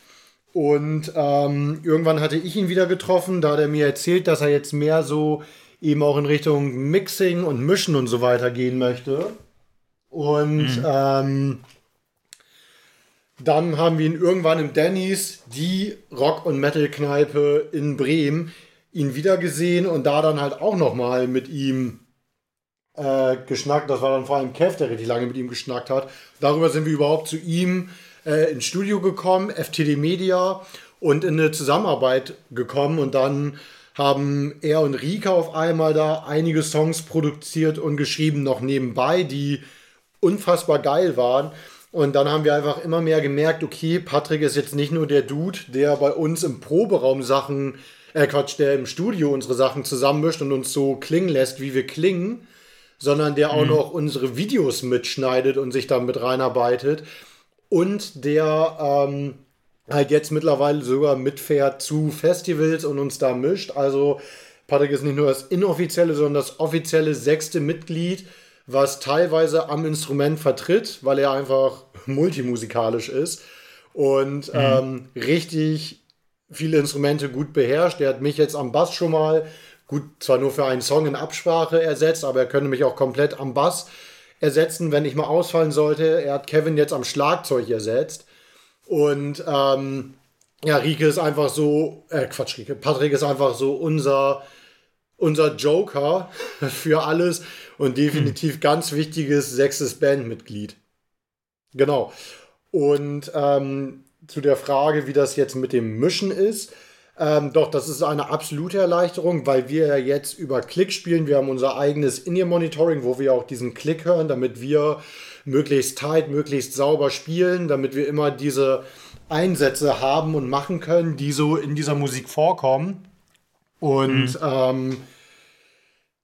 Und ähm, irgendwann hatte ich ihn wieder getroffen, da hat er mir erzählt, dass er jetzt mehr so eben auch in Richtung Mixing und Mischen und so weiter gehen möchte. Und mhm. ähm, dann haben wir ihn irgendwann im Denny's, die Rock- und Metal-Kneipe in Bremen, ihn wieder gesehen und da dann halt auch nochmal mit ihm äh, geschnackt. Das war dann vor allem Kev, der richtig lange mit ihm geschnackt hat. Darüber sind wir überhaupt zu ihm äh, ins Studio gekommen, FTD Media, und in eine Zusammenarbeit gekommen. Und dann haben er und Rika auf einmal da einige Songs produziert und geschrieben, noch nebenbei, die unfassbar geil waren. Und dann haben wir einfach immer mehr gemerkt, okay, Patrick ist jetzt nicht nur der Dude, der bei uns im Proberaum Sachen, äh Quatsch, der im Studio unsere Sachen zusammenmischt und uns so klingen lässt, wie wir klingen, sondern der auch mhm. noch unsere Videos mitschneidet und sich damit reinarbeitet. Und der ähm, halt jetzt mittlerweile sogar mitfährt zu Festivals und uns da mischt. Also Patrick ist nicht nur das inoffizielle, sondern das offizielle sechste Mitglied was teilweise am Instrument vertritt, weil er einfach [laughs] multimusikalisch ist und mhm. ähm, richtig viele Instrumente gut beherrscht. Er hat mich jetzt am Bass schon mal, gut, zwar nur für einen Song in Absprache ersetzt, aber er könnte mich auch komplett am Bass ersetzen, wenn ich mal ausfallen sollte. Er hat Kevin jetzt am Schlagzeug ersetzt. Und ähm, ja, Rike ist einfach so, äh, Quatsch, Rike, Patrick ist einfach so unser, unser Joker [laughs] für alles und definitiv hm. ganz wichtiges sechstes Bandmitglied. Genau. Und ähm, zu der Frage, wie das jetzt mit dem Mischen ist. Ähm, doch, das ist eine absolute Erleichterung, weil wir ja jetzt über Klick spielen. Wir haben unser eigenes In-Ear-Monitoring, wo wir auch diesen Klick hören, damit wir möglichst tight, möglichst sauber spielen, damit wir immer diese Einsätze haben und machen können, die so in dieser Musik vorkommen. Und mhm. ähm,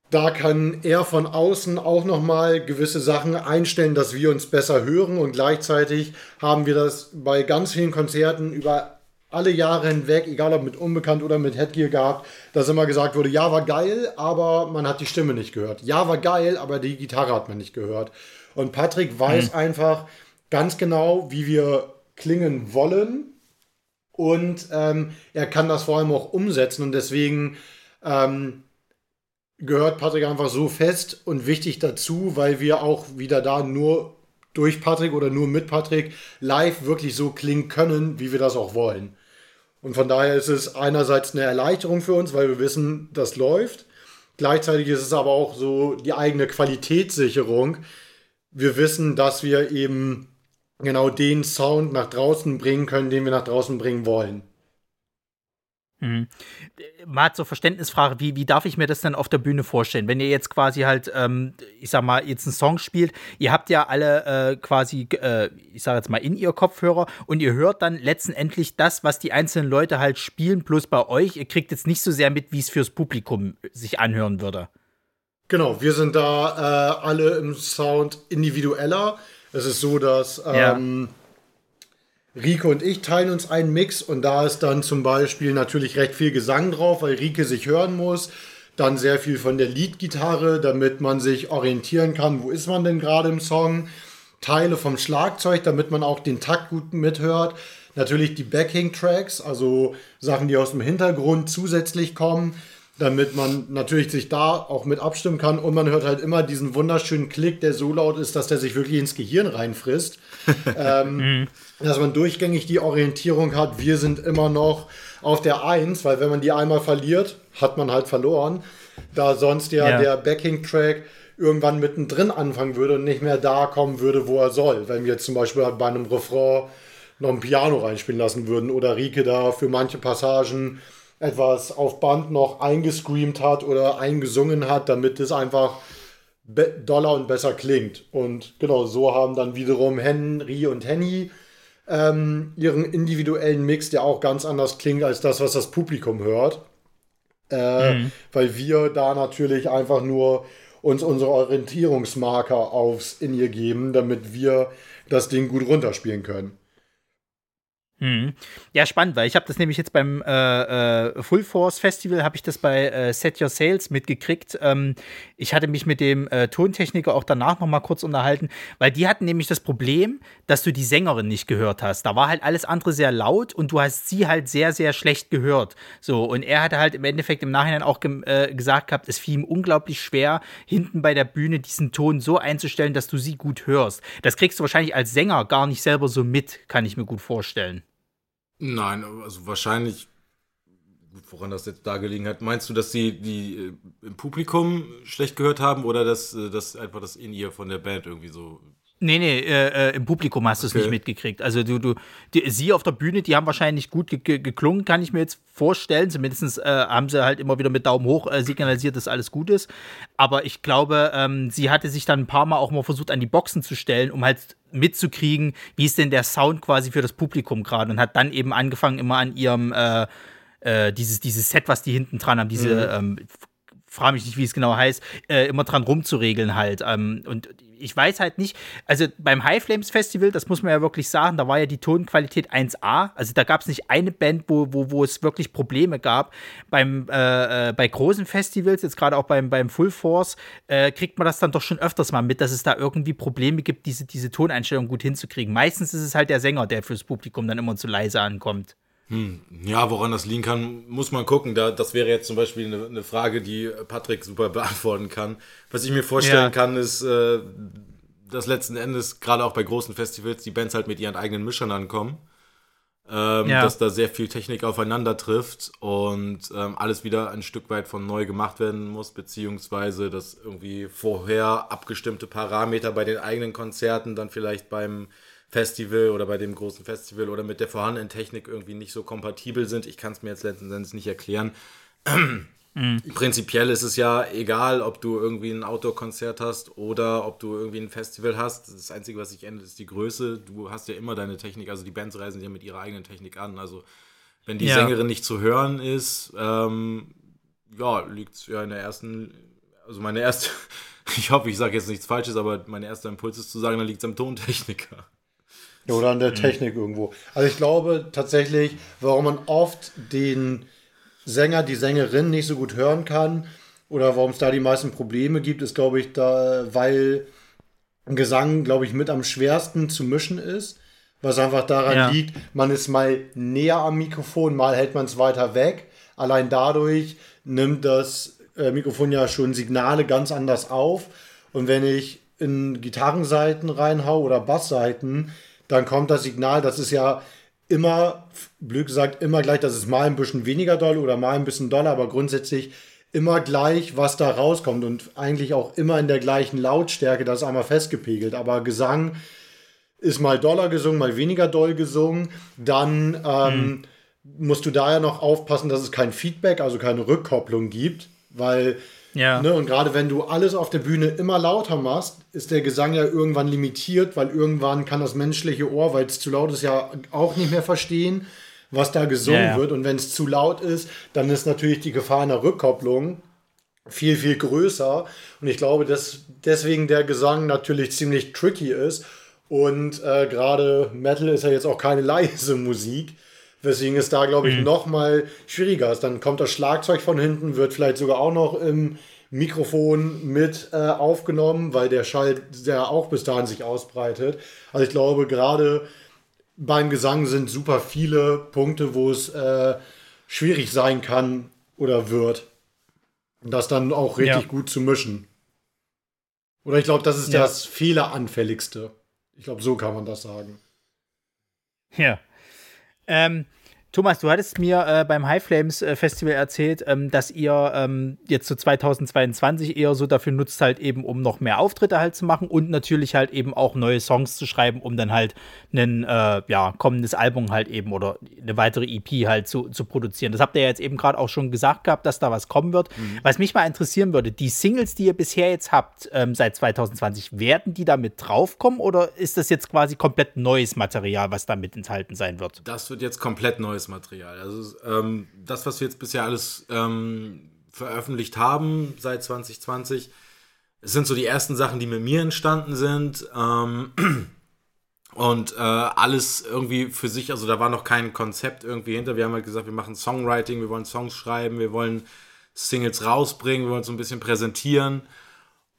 da kann er von außen auch nochmal gewisse Sachen einstellen, dass wir uns besser hören und gleichzeitig haben wir das bei ganz vielen Konzerten über alle Jahre hinweg, egal ob mit Unbekannt oder mit Headgear gehabt, dass immer gesagt wurde, ja, war geil, aber man hat die Stimme nicht gehört. Ja, war geil, aber die Gitarre hat man nicht gehört. Und Patrick weiß mhm. einfach ganz genau, wie wir klingen wollen und ähm, er kann das vor allem auch umsetzen und deswegen ähm, gehört Patrick einfach so fest und wichtig dazu, weil wir auch wieder da nur durch Patrick oder nur mit Patrick live wirklich so klingen können, wie wir das auch wollen. Und von daher ist es einerseits eine Erleichterung für uns, weil wir wissen, das läuft. Gleichzeitig ist es aber auch so die eigene Qualitätssicherung. Wir wissen, dass wir eben genau den Sound nach draußen bringen können, den wir nach draußen bringen wollen. Mhm. Mal zur Verständnisfrage, wie, wie darf ich mir das denn auf der Bühne vorstellen? Wenn ihr jetzt quasi halt, ähm, ich sag mal, jetzt einen Song spielt, ihr habt ja alle äh, quasi, äh, ich sag jetzt mal, in ihr Kopfhörer und ihr hört dann letztendlich das, was die einzelnen Leute halt spielen, bloß bei euch. Ihr kriegt jetzt nicht so sehr mit, wie es fürs Publikum sich anhören würde. Genau, wir sind da äh, alle im Sound individueller. Es ist so, dass ähm, ja Rike und ich teilen uns einen Mix und da ist dann zum Beispiel natürlich recht viel Gesang drauf, weil Rike sich hören muss. Dann sehr viel von der Leadgitarre, damit man sich orientieren kann, wo ist man denn gerade im Song. Teile vom Schlagzeug, damit man auch den Takt gut mithört. Natürlich die Backing-Tracks, also Sachen, die aus dem Hintergrund zusätzlich kommen, damit man natürlich sich da auch mit abstimmen kann. Und man hört halt immer diesen wunderschönen Klick, der so laut ist, dass der sich wirklich ins Gehirn reinfrisst. [laughs] ähm, mhm dass man durchgängig die Orientierung hat, wir sind immer noch auf der 1, weil wenn man die einmal verliert, hat man halt verloren. Da sonst ja, ja. der Backing-Track irgendwann mittendrin anfangen würde und nicht mehr da kommen würde, wo er soll. Wenn wir jetzt zum Beispiel bei einem Refrain noch ein Piano reinspielen lassen würden oder Rike da für manche Passagen etwas auf Band noch eingescreamt hat oder eingesungen hat, damit es einfach doller und besser klingt. Und genau so haben dann wiederum Henry und Henny ähm, ihren individuellen Mix, der auch ganz anders klingt als das, was das Publikum hört. Äh, mhm. Weil wir da natürlich einfach nur uns unsere Orientierungsmarker aufs In-Ear geben, damit wir das Ding gut runterspielen können. Hm. Ja, spannend, weil ich habe das nämlich jetzt beim äh, äh, Full Force Festival, habe ich das bei äh, Set Your Sales mitgekriegt. Ähm, ich hatte mich mit dem äh, Tontechniker auch danach noch mal kurz unterhalten, weil die hatten nämlich das Problem, dass du die Sängerin nicht gehört hast. Da war halt alles andere sehr laut und du hast sie halt sehr, sehr schlecht gehört. So, und er hatte halt im Endeffekt im Nachhinein auch äh, gesagt gehabt, es fiel ihm unglaublich schwer, hinten bei der Bühne diesen Ton so einzustellen, dass du sie gut hörst. Das kriegst du wahrscheinlich als Sänger gar nicht selber so mit, kann ich mir gut vorstellen. Nein, also wahrscheinlich, woran das jetzt da gelegen hat, meinst du, dass sie die äh, im Publikum schlecht gehört haben oder dass, äh, dass einfach das in ihr von der Band irgendwie so Nee, nee, äh, äh, im Publikum hast du es okay. nicht mitgekriegt. Also du, du, die, sie auf der Bühne, die haben wahrscheinlich gut ge geklungen, kann ich mir jetzt vorstellen. Zumindest äh, haben sie halt immer wieder mit Daumen hoch äh, signalisiert, dass alles gut ist. Aber ich glaube, ähm, sie hatte sich dann ein paar Mal auch mal versucht, an die Boxen zu stellen, um halt mitzukriegen, wie ist denn der Sound quasi für das Publikum gerade. Und hat dann eben angefangen, immer an ihrem äh, äh, dieses, dieses Set, was die hinten dran haben, diese mhm. ähm, frage mich nicht, wie es genau heißt, äh, immer dran rumzuregeln halt. Ähm, und ich weiß halt nicht, also beim High Flames Festival, das muss man ja wirklich sagen, da war ja die Tonqualität 1A. Also da gab es nicht eine Band, wo, wo, wo es wirklich Probleme gab. Beim, äh, äh, bei großen Festivals, jetzt gerade auch beim, beim Full Force, äh, kriegt man das dann doch schon öfters mal mit, dass es da irgendwie Probleme gibt, diese, diese Toneinstellung gut hinzukriegen. Meistens ist es halt der Sänger, der fürs Publikum dann immer zu leise ankommt. Hm. Ja, woran das liegen kann, muss man gucken. Da, das wäre jetzt zum Beispiel eine, eine Frage, die Patrick super beantworten kann. Was ich mir vorstellen ja. kann, ist, äh, dass letzten Endes, gerade auch bei großen Festivals, die Bands halt mit ihren eigenen Mischern ankommen. Ähm, ja. Dass da sehr viel Technik aufeinander trifft und ähm, alles wieder ein Stück weit von neu gemacht werden muss, beziehungsweise dass irgendwie vorher abgestimmte Parameter bei den eigenen Konzerten dann vielleicht beim Festival oder bei dem großen Festival oder mit der vorhandenen Technik irgendwie nicht so kompatibel sind. Ich kann es mir jetzt letzten Endes nicht erklären. Mhm. Prinzipiell ist es ja egal, ob du irgendwie ein Outdoor-Konzert hast oder ob du irgendwie ein Festival hast. Das Einzige, was sich ändert, ist die Größe. Du hast ja immer deine Technik, also die Bands reisen ja mit ihrer eigenen Technik an. Also wenn die ja. Sängerin nicht zu hören ist, ähm, ja, liegt es ja in der ersten, also meine erste, [laughs] ich hoffe, ich sage jetzt nichts Falsches, aber mein erster Impuls ist zu sagen, da liegt es am Tontechniker. Oder an der mhm. Technik mhm. irgendwo. Also ich glaube tatsächlich, warum man oft den Sänger, die Sängerin nicht so gut hören kann oder warum es da die meisten Probleme gibt, ist, glaube ich, da, weil Gesang, glaube ich, mit am schwersten zu mischen ist. Was einfach daran ja. liegt, man ist mal näher am Mikrofon, mal hält man es weiter weg. Allein dadurch nimmt das äh, Mikrofon ja schon Signale ganz anders auf. Und wenn ich in Gitarrenseiten reinhau oder Bassseiten, dann kommt das Signal, das ist ja immer, blöd gesagt, immer gleich, das ist mal ein bisschen weniger doll oder mal ein bisschen doller, aber grundsätzlich immer gleich, was da rauskommt und eigentlich auch immer in der gleichen Lautstärke, das ist einmal festgepegelt. Aber Gesang ist mal doller gesungen, mal weniger doll gesungen. Dann ähm, mhm. musst du da ja noch aufpassen, dass es kein Feedback, also keine Rückkopplung gibt, weil ja. Ne, und gerade wenn du alles auf der Bühne immer lauter machst, ist der Gesang ja irgendwann limitiert, weil irgendwann kann das menschliche Ohr, weil es zu laut ist, ja auch nicht mehr verstehen, was da gesungen ja, ja. wird. Und wenn es zu laut ist, dann ist natürlich die Gefahr einer Rückkopplung viel, viel größer. Und ich glaube, dass deswegen der Gesang natürlich ziemlich tricky ist. Und äh, gerade Metal ist ja jetzt auch keine [laughs] leise Musik. Weswegen es da, glaube ich, mhm. noch mal schwieriger ist. Dann kommt das Schlagzeug von hinten, wird vielleicht sogar auch noch im Mikrofon mit äh, aufgenommen, weil der Schall ja auch bis dahin sich ausbreitet. Also ich glaube, gerade beim Gesang sind super viele Punkte, wo es äh, schwierig sein kann oder wird, das dann auch richtig ja. gut zu mischen. Oder ich glaube, das ist ja. das Fehleranfälligste. Ich glaube, so kann man das sagen. Ja. Ähm, Thomas, du hattest mir äh, beim High Flames äh, Festival erzählt, ähm, dass ihr ähm, jetzt so 2022 eher so dafür nutzt, halt eben, um noch mehr Auftritte halt zu machen und natürlich halt eben auch neue Songs zu schreiben, um dann halt ein äh, ja, kommendes Album halt eben oder eine weitere EP halt zu, zu produzieren. Das habt ihr ja jetzt eben gerade auch schon gesagt gehabt, dass da was kommen wird. Mhm. Was mich mal interessieren würde, die Singles, die ihr bisher jetzt habt ähm, seit 2020, werden die damit draufkommen oder ist das jetzt quasi komplett neues Material, was damit enthalten sein wird? Das wird jetzt komplett neues Material. Also ähm, das, was wir jetzt bisher alles ähm, veröffentlicht haben seit 2020, sind so die ersten Sachen, die mit mir entstanden sind. Ähm, [clears throat] und äh, alles irgendwie für sich, also da war noch kein Konzept irgendwie hinter. Wir haben halt gesagt, wir machen Songwriting, wir wollen Songs schreiben, wir wollen Singles rausbringen, wir wollen so ein bisschen präsentieren.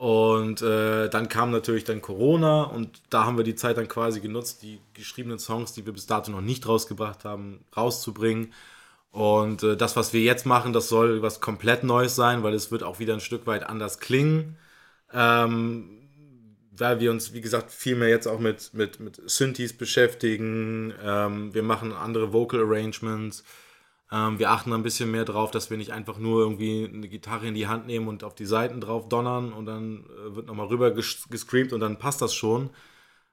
Und äh, dann kam natürlich dann Corona und da haben wir die Zeit dann quasi genutzt, die geschriebenen Songs, die wir bis dato noch nicht rausgebracht haben, rauszubringen. Und äh, das, was wir jetzt machen, das soll was komplett Neues sein, weil es wird auch wieder ein Stück weit anders klingen. Ähm, weil wir uns, wie gesagt, viel mehr jetzt auch mit, mit, mit Synthes beschäftigen. Ähm, wir machen andere Vocal Arrangements. Ähm, wir achten ein bisschen mehr drauf, dass wir nicht einfach nur irgendwie eine Gitarre in die Hand nehmen und auf die Seiten drauf donnern und dann äh, wird nochmal rüber ges gescreamt und dann passt das schon.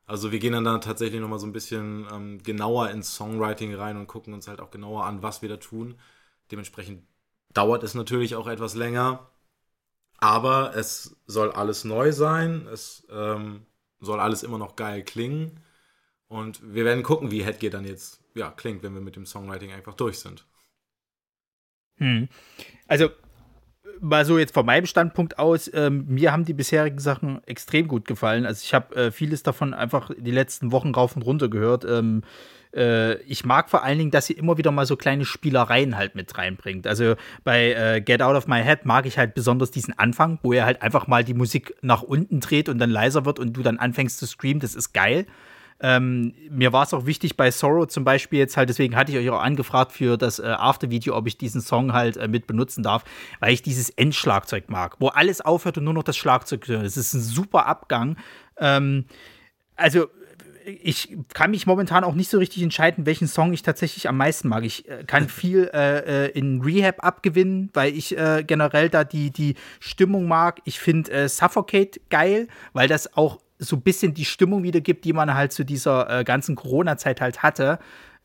Also wir gehen dann da tatsächlich nochmal so ein bisschen ähm, genauer ins Songwriting rein und gucken uns halt auch genauer an, was wir da tun. Dementsprechend dauert es natürlich auch etwas länger. Aber es soll alles neu sein. Es ähm, soll alles immer noch geil klingen. Und wir werden gucken, wie Headgear dann jetzt ja, klingt, wenn wir mit dem Songwriting einfach durch sind. Hm. Also, mal so jetzt von meinem Standpunkt aus, ähm, mir haben die bisherigen Sachen extrem gut gefallen. Also ich habe äh, vieles davon einfach die letzten Wochen rauf und runter gehört. Ähm, äh, ich mag vor allen Dingen, dass sie immer wieder mal so kleine Spielereien halt mit reinbringt. Also bei äh, Get Out of My Head mag ich halt besonders diesen Anfang, wo er halt einfach mal die Musik nach unten dreht und dann leiser wird und du dann anfängst zu streamen. Das ist geil. Ähm, mir war es auch wichtig bei Sorrow zum Beispiel jetzt halt, deswegen hatte ich euch auch angefragt für das äh, After-Video, ob ich diesen Song halt äh, mit benutzen darf, weil ich dieses Endschlagzeug mag, wo alles aufhört und nur noch das Schlagzeug. Es ist ein super Abgang. Ähm, also ich kann mich momentan auch nicht so richtig entscheiden, welchen Song ich tatsächlich am meisten mag. Ich äh, kann viel äh, äh, in Rehab abgewinnen, weil ich äh, generell da die, die Stimmung mag. Ich finde äh, Suffocate geil, weil das auch so ein bisschen die Stimmung wiedergibt, die man halt zu dieser äh, ganzen Corona-Zeit halt hatte.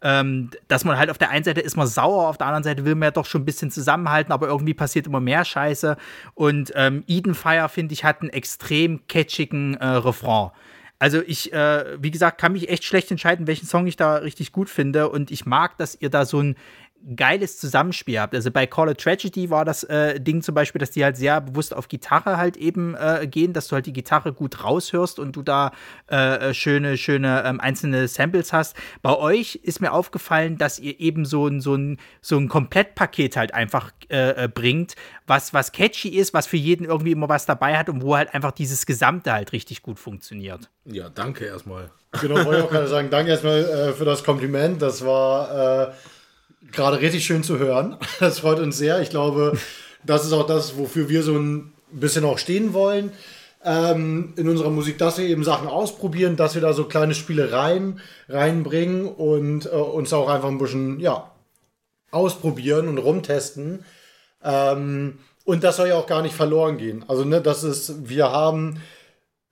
Ähm, dass man halt auf der einen Seite ist man sauer, auf der anderen Seite will man ja doch schon ein bisschen zusammenhalten, aber irgendwie passiert immer mehr Scheiße. Und ähm, Eden Fire, finde ich, hat einen extrem catchigen äh, Refrain. Also ich, äh, wie gesagt, kann mich echt schlecht entscheiden, welchen Song ich da richtig gut finde. Und ich mag, dass ihr da so ein geiles Zusammenspiel habt. Also bei Call of Tragedy war das äh, Ding zum Beispiel, dass die halt sehr bewusst auf Gitarre halt eben äh, gehen, dass du halt die Gitarre gut raushörst und du da äh, äh schöne, schöne ähm, einzelne Samples hast. Bei euch ist mir aufgefallen, dass ihr eben so ein, so ein, so ein Komplettpaket halt einfach äh, äh, bringt, was, was catchy ist, was für jeden irgendwie immer was dabei hat und wo halt einfach dieses Gesamte halt richtig gut funktioniert. Ja, danke erstmal. Genau, wollte ich auch gerade sagen, danke erstmal für das Kompliment. Das war gerade richtig schön zu hören. [laughs] Das freut uns sehr. Ich glaube, das ist auch das, wofür wir so ein bisschen auch stehen wollen ähm, in unserer Musik, dass wir eben Sachen ausprobieren, dass wir da so kleine Spielereien reinbringen und äh, uns auch einfach ein bisschen, ja, ausprobieren und rumtesten. Ähm, und das soll ja auch gar nicht verloren gehen. Also, ne, das ist, wir haben,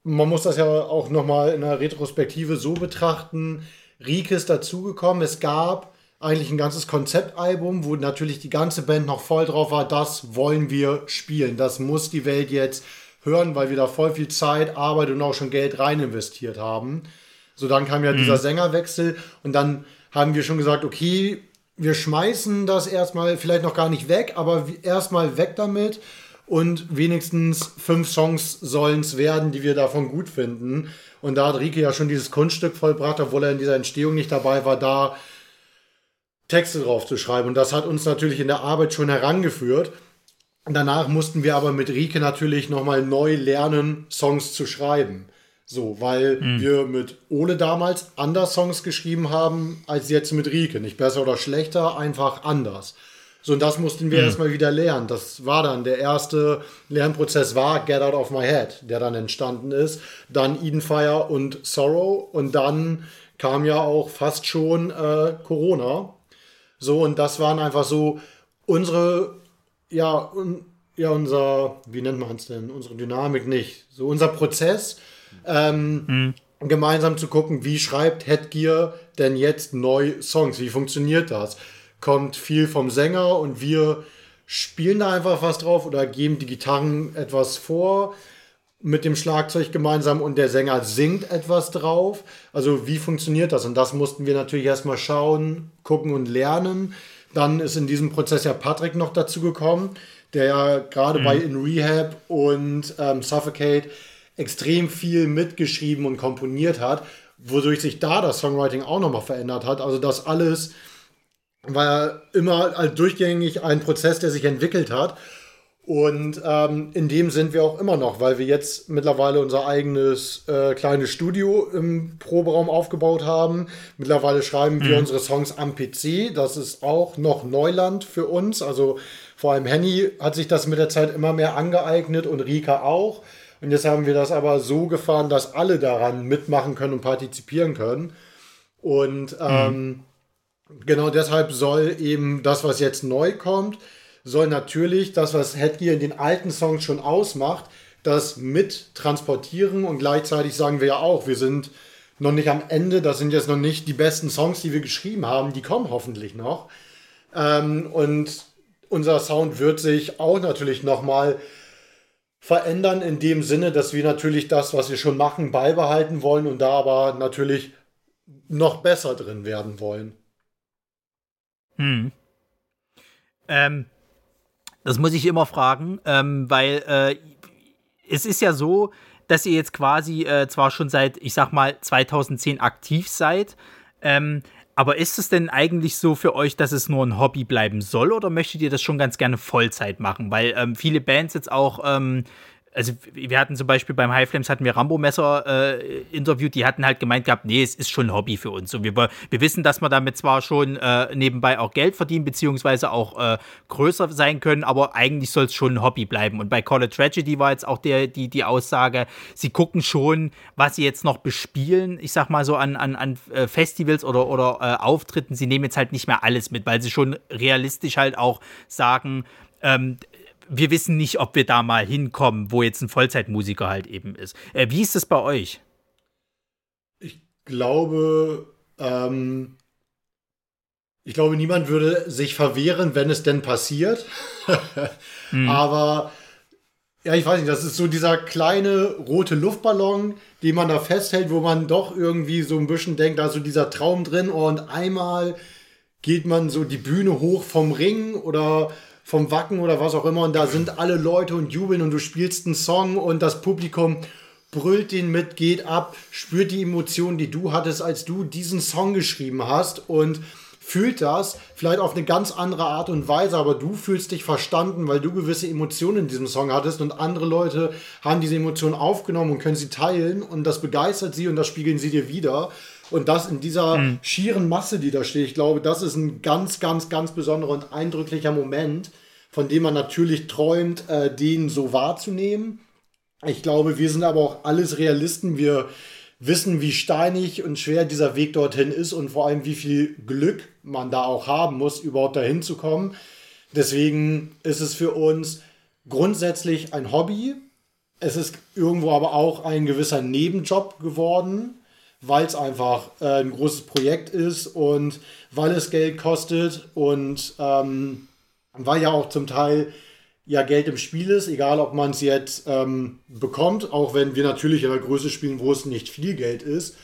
man muss das ja auch nochmal in der Retrospektive so betrachten, Rieke ist dazugekommen, es gab eigentlich ein ganzes Konzeptalbum, wo natürlich die ganze Band noch voll drauf war, das wollen wir spielen. Das muss die Welt jetzt hören, weil wir da voll viel Zeit, Arbeit und auch schon Geld rein investiert haben. So, dann kam ja mhm. dieser Sängerwechsel und dann haben wir schon gesagt, okay, wir schmeißen das erstmal vielleicht noch gar nicht weg, aber erstmal weg damit und wenigstens fünf Songs sollen es werden, die wir davon gut finden. Und da hat Rike ja schon dieses Kunststück vollbracht, obwohl er in dieser Entstehung nicht dabei war, da Texte drauf zu schreiben. Und das hat uns natürlich in der Arbeit schon herangeführt. Danach mussten wir aber mit Rike natürlich nochmal neu lernen, Songs zu schreiben. So, weil mhm. wir mit Ole damals anders Songs geschrieben haben als jetzt mit Rike. Nicht besser oder schlechter, einfach anders. So, und das mussten wir mhm. erstmal wieder lernen. Das war dann der erste Lernprozess war Get Out of My Head, der dann entstanden ist. Dann Eden Fire und Sorrow. Und dann kam ja auch fast schon äh, Corona So, und das waren einfach so unsere, ja, un, ja, unser, wie nennt man es denn? Unsere Dynamik nicht. So unser Prozess, ähm, mhm. gemeinsam zu gucken, wie schreibt Headgear denn jetzt neu Songs? Wie funktioniert das? Kommt viel vom Sänger und wir spielen da einfach was drauf oder geben die Gitarren etwas vor mit dem Schlagzeug gemeinsam und der Sänger singt etwas drauf. Also wie funktioniert das? Und das mussten wir natürlich erstmal schauen, gucken und lernen. Dann ist in diesem Prozess ja Patrick noch dazu gekommen, der ja gerade mhm. bei In Rehab und ähm, Suffocate extrem viel mitgeschrieben und komponiert hat, wodurch sich da das Songwriting auch nochmal verändert hat. Also das alles war immer halt durchgängig ein Prozess, der sich entwickelt hat. Und ähm, in dem sind wir auch immer noch, weil wir jetzt mittlerweile unser eigenes äh, kleines Studio im Proberaum aufgebaut haben. Mittlerweile schreiben wir mhm. unsere Songs am PC. Das ist auch noch Neuland für uns. Also vor allem Henny hat sich das mit der Zeit immer mehr angeeignet und Rika auch. Und jetzt haben wir das aber so gefahren, dass alle daran mitmachen können und partizipieren können. Und ähm, mhm. genau deshalb soll eben das, was jetzt neu kommt, soll natürlich das, was Headgear in den alten Songs schon ausmacht, das mit transportieren und gleichzeitig sagen wir ja auch, wir sind noch nicht am Ende, das sind jetzt noch nicht die besten Songs, die wir geschrieben haben, die kommen hoffentlich noch. Ähm, und unser Sound wird sich auch natürlich nochmal verändern in dem Sinne, dass wir natürlich das, was wir schon machen, beibehalten wollen und da aber natürlich noch besser drin werden wollen. Hm. Ähm, das muss ich immer fragen, ähm, weil äh, es ist ja so, dass ihr jetzt quasi äh, zwar schon seit, ich sag mal, 2010 aktiv seid, ähm, aber ist es denn eigentlich so für euch, dass es nur ein Hobby bleiben soll oder möchtet ihr das schon ganz gerne Vollzeit machen? Weil ähm, viele Bands jetzt auch ähm, also wir hatten zum Beispiel beim High Flames hatten wir Rambo Messer äh, interviewt, die hatten halt gemeint gehabt, nee, es ist schon ein Hobby für uns. Und wir, wir wissen, dass wir damit zwar schon äh, nebenbei auch Geld verdienen, beziehungsweise auch äh, größer sein können, aber eigentlich soll es schon ein Hobby bleiben. Und bei Call of Tragedy war jetzt auch der, die, die Aussage, sie gucken schon, was sie jetzt noch bespielen, ich sag mal so an, an, an äh, Festivals oder, oder äh, Auftritten. Sie nehmen jetzt halt nicht mehr alles mit, weil sie schon realistisch halt auch sagen, ähm, wir wissen nicht, ob wir da mal hinkommen, wo jetzt ein Vollzeitmusiker halt eben ist. Äh, wie ist das bei euch? Ich glaube, ähm, ich glaube, niemand würde sich verwehren, wenn es denn passiert. [laughs] hm. Aber ja, ich weiß nicht, das ist so dieser kleine rote Luftballon, den man da festhält, wo man doch irgendwie so ein bisschen denkt, da ist so dieser Traum drin und einmal geht man so die Bühne hoch vom Ring oder vom Wacken oder was auch immer und da sind alle Leute und jubeln und du spielst einen Song und das Publikum brüllt den mit, geht ab, spürt die Emotionen, die du hattest, als du diesen Song geschrieben hast und fühlt das vielleicht auf eine ganz andere Art und Weise, aber du fühlst dich verstanden, weil du gewisse Emotionen in diesem Song hattest und andere Leute haben diese Emotionen aufgenommen und können sie teilen und das begeistert sie und das spiegeln sie dir wieder. Und das in dieser mhm. schieren Masse, die da steht, ich glaube, das ist ein ganz, ganz, ganz besonderer und eindrücklicher Moment, von dem man natürlich träumt, äh, den so wahrzunehmen. Ich glaube, wir sind aber auch alles Realisten. Wir wissen, wie steinig und schwer dieser Weg dorthin ist und vor allem, wie viel Glück man da auch haben muss, überhaupt dahin zu kommen. Deswegen ist es für uns grundsätzlich ein Hobby. Es ist irgendwo aber auch ein gewisser Nebenjob geworden weil es einfach äh, ein großes Projekt ist und weil es Geld kostet und ähm, weil ja auch zum Teil ja Geld im Spiel ist, egal ob man es jetzt ähm, bekommt, auch wenn wir natürlich in der Größe spielen, wo es nicht viel Geld ist,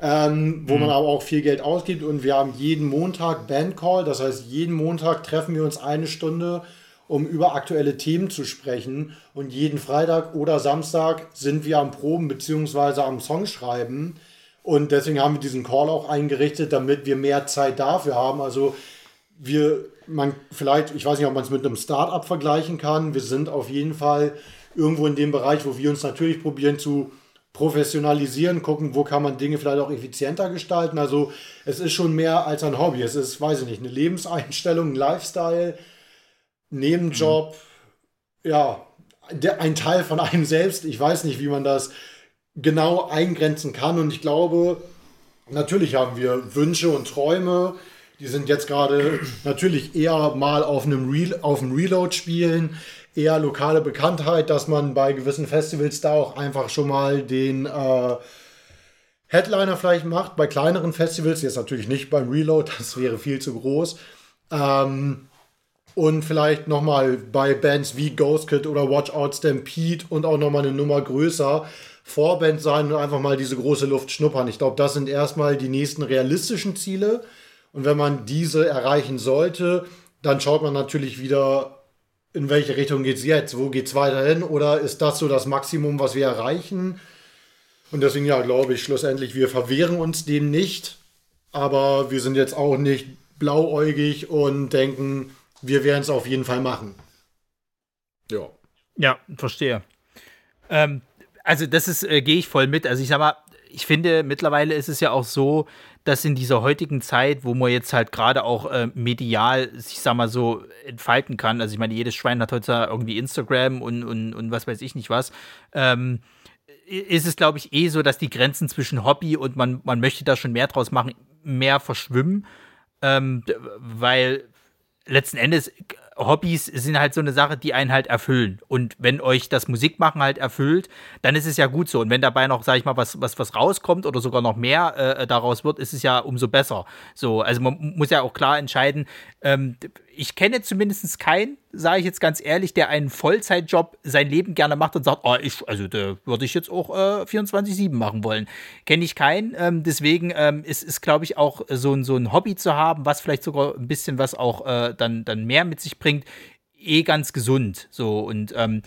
ähm, wo mhm. man aber auch viel Geld ausgibt und wir haben jeden Montag Bandcall, das heißt jeden Montag treffen wir uns eine Stunde, um über aktuelle Themen zu sprechen und jeden Freitag oder Samstag sind wir am Proben bzw. am Songschreiben und deswegen haben wir diesen Call auch eingerichtet, damit wir mehr Zeit dafür haben. Also wir, man vielleicht, ich weiß nicht, ob man es mit einem Startup vergleichen kann. Wir sind auf jeden Fall irgendwo in dem Bereich, wo wir uns natürlich probieren zu professionalisieren, gucken, wo kann man Dinge vielleicht auch effizienter gestalten. Also es ist schon mehr als ein Hobby. Es ist, weiß ich nicht, eine Lebenseinstellung, ein Lifestyle, Nebenjob, mhm. ja, der, ein Teil von einem selbst. Ich weiß nicht, wie man das genau eingrenzen kann. Und ich glaube, natürlich haben wir Wünsche und Träume, Die sind jetzt gerade natürlich eher mal auf einem, Re auf einem Reload spielen, eher lokale Bekanntheit, dass man bei gewissen Festivals da auch einfach schon mal den äh, Headliner vielleicht macht. Bei kleineren Festivals, jetzt natürlich nicht beim Reload, [laughs] das wäre viel zu groß. Ähm, und vielleicht nochmal bei Bands wie Ghost Kid oder Watch Out Stampede und auch nochmal eine Nummer größer Vorband sein und einfach mal diese große Luft schnuppern. Ich glaube, das sind erstmal die nächsten realistischen Ziele. Und wenn man diese erreichen sollte, dann schaut man natürlich wieder, in welche Richtung geht es jetzt? Wo geht es weiterhin? Oder ist das so das Maximum, was wir erreichen? Und deswegen, ja, glaube ich, schlussendlich, wir verwehren uns dem nicht. Aber wir sind jetzt auch nicht blauäugig und denken, wir werden es auf jeden Fall machen. Ja. Ja, verstehe. Ähm, also das ist, äh, gehe ich voll mit. Also ich sag mal, ich finde, mittlerweile ist es ja auch so, dass in dieser heutigen Zeit, wo man jetzt halt gerade auch äh, medial sich, sag mal so, entfalten kann, also ich meine, jedes Schwein hat heute irgendwie Instagram und, und, und was weiß ich nicht was, ähm, ist es, glaube ich, eh so, dass die Grenzen zwischen Hobby und man, man möchte da schon mehr draus machen, mehr verschwimmen. Ähm, weil letzten Endes Hobbys sind halt so eine Sache, die einen halt erfüllen. Und wenn euch das Musikmachen halt erfüllt, dann ist es ja gut so. Und wenn dabei noch, sag ich mal, was, was, was rauskommt oder sogar noch mehr äh, daraus wird, ist es ja umso besser. So, also man muss ja auch klar entscheiden, ähm, ich kenne zumindest keinen, sage ich jetzt ganz ehrlich, der einen Vollzeitjob sein Leben gerne macht und sagt, oh, ich, also da würde ich jetzt auch äh, 24-7 machen wollen. Kenne ich keinen. Ähm, deswegen ähm, ist es, glaube ich, auch so ein, so ein Hobby zu haben, was vielleicht sogar ein bisschen was auch äh, dann, dann mehr mit sich bringt, eh ganz gesund. So und ähm,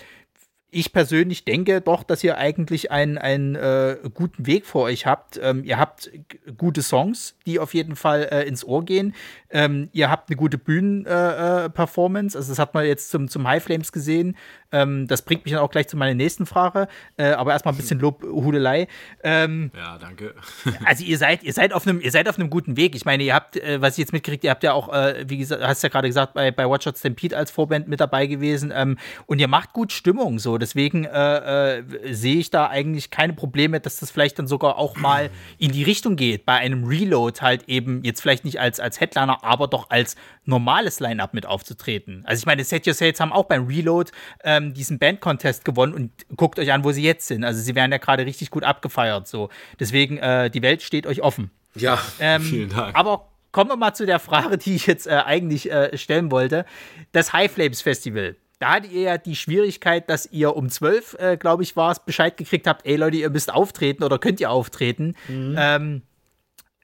ich persönlich denke doch, dass ihr eigentlich einen, einen äh, guten Weg vor euch habt. Ähm, ihr habt gute Songs, die auf jeden Fall äh, ins Ohr gehen. Ähm, ihr habt eine gute Bühnenperformance. Äh, also das hat man jetzt zum, zum High Flames gesehen. Ähm, das bringt mich dann auch gleich zu meiner nächsten Frage. Äh, aber erstmal ein bisschen Lobhudelei. Ähm, ja, danke. [laughs] also ihr seid, ihr seid auf einem, ihr seid auf einem guten Weg. Ich meine, ihr habt, äh, was ich jetzt mitkriegt, ihr habt ja auch, äh, wie gesagt, hast ja gerade gesagt, bei, bei Watch Out Stampede als Vorband mit dabei gewesen. Ähm, und ihr macht gut Stimmung. So, deswegen äh, äh, sehe ich da eigentlich keine Probleme, dass das vielleicht dann sogar auch mal in die Richtung geht. Bei einem Reload halt eben jetzt vielleicht nicht als, als Headliner, aber doch als normales Line-Up mit aufzutreten. Also ich meine, Set Your Sales haben auch beim Reload ähm, diesen Band-Contest gewonnen und guckt euch an, wo sie jetzt sind. Also sie werden ja gerade richtig gut abgefeiert. So. Deswegen, äh, die Welt steht euch offen. Ja, ähm, vielen Dank. Aber kommen wir mal zu der Frage, die ich jetzt äh, eigentlich äh, stellen wollte. Das High Flames Festival. Da hattet ihr ja die Schwierigkeit, dass ihr um 12, äh, glaube ich, war es, Bescheid gekriegt habt, ey Leute, ihr müsst auftreten oder könnt ihr auftreten. Mhm. Ähm,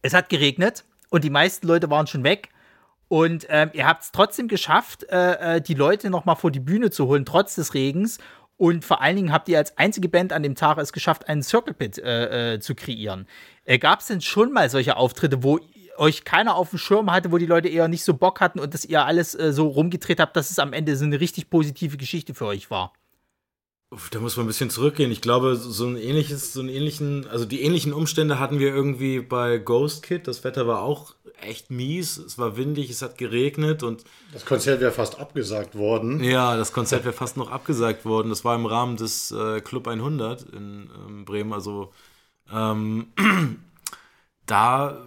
es hat geregnet und die meisten Leute waren schon weg. Und ähm, ihr habt es trotzdem geschafft, äh, äh die Leute noch mal vor die Bühne zu holen, trotz des Regens. Und vor allen Dingen habt ihr als einzige Band an dem Tag es geschafft, einen Circle Pit äh, äh, zu kreieren. Äh, Gab es denn schon mal solche Auftritte, wo euch keiner auf dem Schirm hatte, wo die Leute eher nicht so Bock hatten und dass ihr alles äh, so rumgedreht habt, dass es am Ende so eine richtig positive Geschichte für euch war? Da muss man ein bisschen zurückgehen. Ich glaube, so ein ähnliches, so einen ähnlichen, also die ähnlichen Umstände hatten wir irgendwie bei Ghost Kid. Das Wetter war auch echt mies. Es war windig, es hat geregnet und. Das Konzert wäre fast abgesagt worden. Ja, das Konzert wäre fast noch abgesagt worden. Das war im Rahmen des äh, Club 100 in ähm, Bremen. Also ähm, [clears throat] da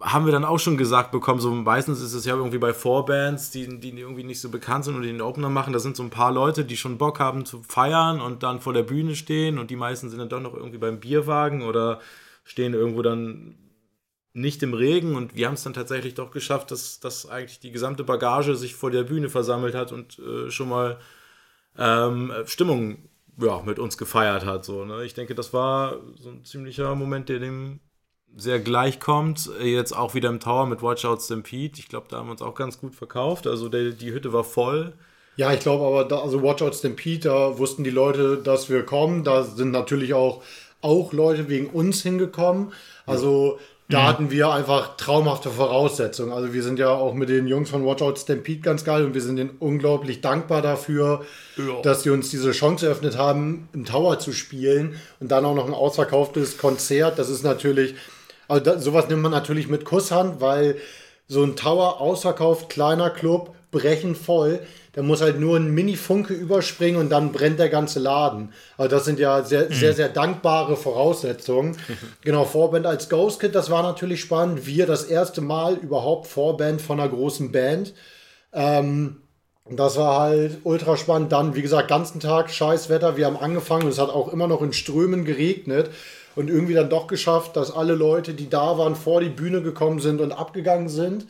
haben wir dann auch schon gesagt bekommen, so meistens ist es ja irgendwie bei Vorbands, die, die irgendwie nicht so bekannt sind und den Opener machen, da sind so ein paar Leute, die schon Bock haben zu feiern und dann vor der Bühne stehen und die meisten sind dann doch noch irgendwie beim Bierwagen oder stehen irgendwo dann nicht im Regen und wir haben es dann tatsächlich doch geschafft, dass, dass eigentlich die gesamte Bagage sich vor der Bühne versammelt hat und äh, schon mal ähm, Stimmung ja, mit uns gefeiert hat. So, ne? Ich denke, das war so ein ziemlicher Moment, der dem sehr gleich kommt. Jetzt auch wieder im Tower mit Watch Out Stampede. Ich glaube, da haben wir uns auch ganz gut verkauft. Also der, die Hütte war voll. Ja, ich glaube aber, da, also Watch Out Stampede, da wussten die Leute, dass wir kommen. Da sind natürlich auch, auch Leute wegen uns hingekommen. Also da mhm. hatten wir einfach traumhafte Voraussetzungen. Also wir sind ja auch mit den Jungs von Watch Out Stampede ganz geil und wir sind ihnen unglaublich dankbar dafür, ja. dass sie uns diese Chance eröffnet haben, im Tower zu spielen und dann auch noch ein ausverkauftes Konzert. Das ist natürlich, also da, sowas nimmt man natürlich mit Kusshand, weil so ein Tower ausverkauft, kleiner Club, brechend voll. Da muss halt nur ein Mini-Funke überspringen und dann brennt der ganze Laden. Also das sind ja sehr, sehr, sehr dankbare Voraussetzungen. [laughs] genau, Vorband als Ghost Kid, das war natürlich spannend. Wir das erste Mal überhaupt Vorband von einer großen Band. Ähm, das war halt ultra spannend. Dann, wie gesagt, ganzen Tag Scheißwetter. Wir haben angefangen, es hat auch immer noch in Strömen geregnet und irgendwie dann doch geschafft, dass alle Leute, die da waren, vor die Bühne gekommen sind und abgegangen sind.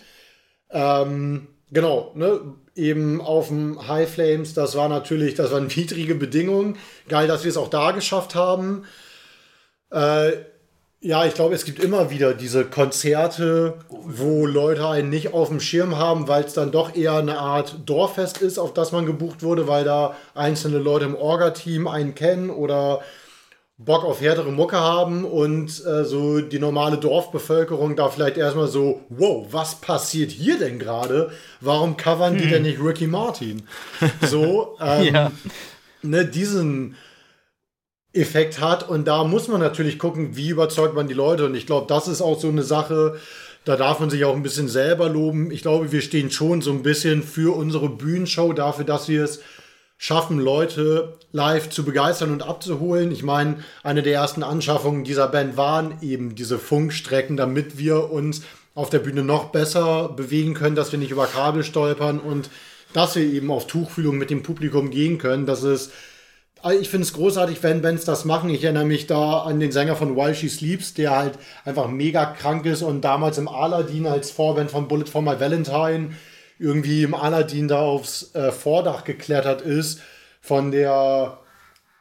Ähm, genau, ne? eben auf dem High Flames, das war natürlich, das waren [laughs] widrige Bedingungen. Geil, dass wir es auch da geschafft haben. Äh, ja, ich glaube, es gibt immer wieder diese Konzerte, wo Leute einen nicht auf dem Schirm haben, weil es dann doch eher eine Art Dorffest ist, auf das man gebucht wurde, weil da einzelne Leute im Orga-Team einen kennen oder Bock auf härtere Mucke haben und äh, so die normale Dorfbevölkerung da vielleicht erstmal so, wow, was passiert hier denn gerade? Warum covern hm. die denn nicht Ricky Martin? [laughs] So, ähm, ja. ne, diesen Effekt hat. Und da muss man natürlich gucken, wie überzeugt man die Leute. Und ich glaube, das ist auch so eine Sache, da darf man sich auch ein bisschen selber loben. Ich glaube, wir stehen schon so ein bisschen für unsere Bühnenshow, dafür, dass wir es schaffen, Leute live zu begeistern und abzuholen. Ich meine, eine der ersten Anschaffungen dieser Band waren eben diese Funkstrecken, damit wir uns auf der Bühne noch besser bewegen können, dass wir nicht über Kabel stolpern und dass wir eben auf Tuchfühlung mit dem Publikum gehen können. Das ist also ich finde es großartig, wenn Bands das machen. Ich erinnere mich da an den Sänger von While She Sleeps, der halt einfach mega krank ist und damals im Aladdin als Vorband von Bullet for My Valentine irgendwie im Aladdin da aufs äh, Vordach geklettert ist von der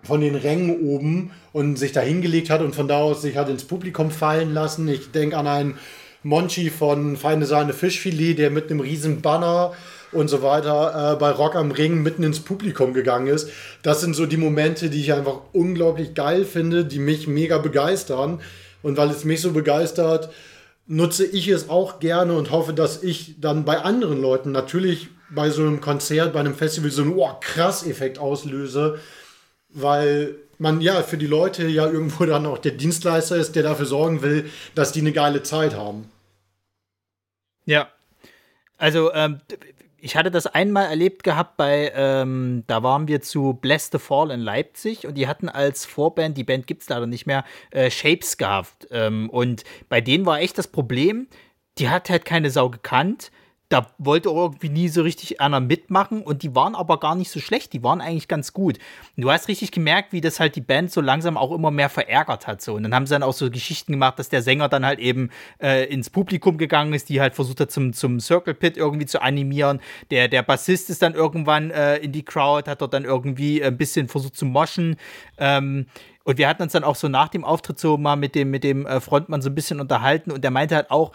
von den Rängen oben und sich da hingelegt hat und von da aus sich hat ins Publikum fallen lassen. Ich denke an einen Monchi von Feine Sahne Fischfilet, der mit einem riesen Banner und so weiter äh, bei Rock am Ring mitten ins Publikum gegangen ist. Das sind so die Momente, die ich einfach unglaublich geil finde, die mich mega begeistern. Und weil es mich so begeistert, nutze ich es auch gerne und hoffe, dass ich dann bei anderen Leuten natürlich bei so einem Konzert, bei einem Festival so einen oh, krass Effekt auslöse, weil man ja für die Leute ja irgendwo [laughs] dann auch der Dienstleister ist, der dafür sorgen will, dass die eine geile Zeit haben. Ja. Also ähm, ich hatte das einmal erlebt gehabt bei, ähm, da waren wir zu Bless the Fall in Leipzig und die hatten als Vorband, die Band gibt es leider nicht mehr, äh, Shapes gehabt. Ähm, und bei denen war echt das Problem, die hat halt keine Sau gekannt da wollte irgendwie nie so richtig einer mitmachen und die waren aber gar nicht so schlecht, die waren eigentlich ganz gut. Und du hast richtig gemerkt, wie das halt die Band so langsam auch immer mehr verärgert hat. So. Und dann haben sie dann auch so Geschichten gemacht, dass der Sänger dann halt eben äh, ins Publikum gegangen ist, die halt versucht hat, zum, zum Circle Pit irgendwie zu animieren. Der, der Bassist ist dann irgendwann äh, in die Crowd, hat dort dann irgendwie ein bisschen versucht zu moschen. Ähm, und wir hatten uns dann auch so nach dem Auftritt so mal mit dem, mit dem äh, Frontmann so ein bisschen unterhalten und der meinte halt auch,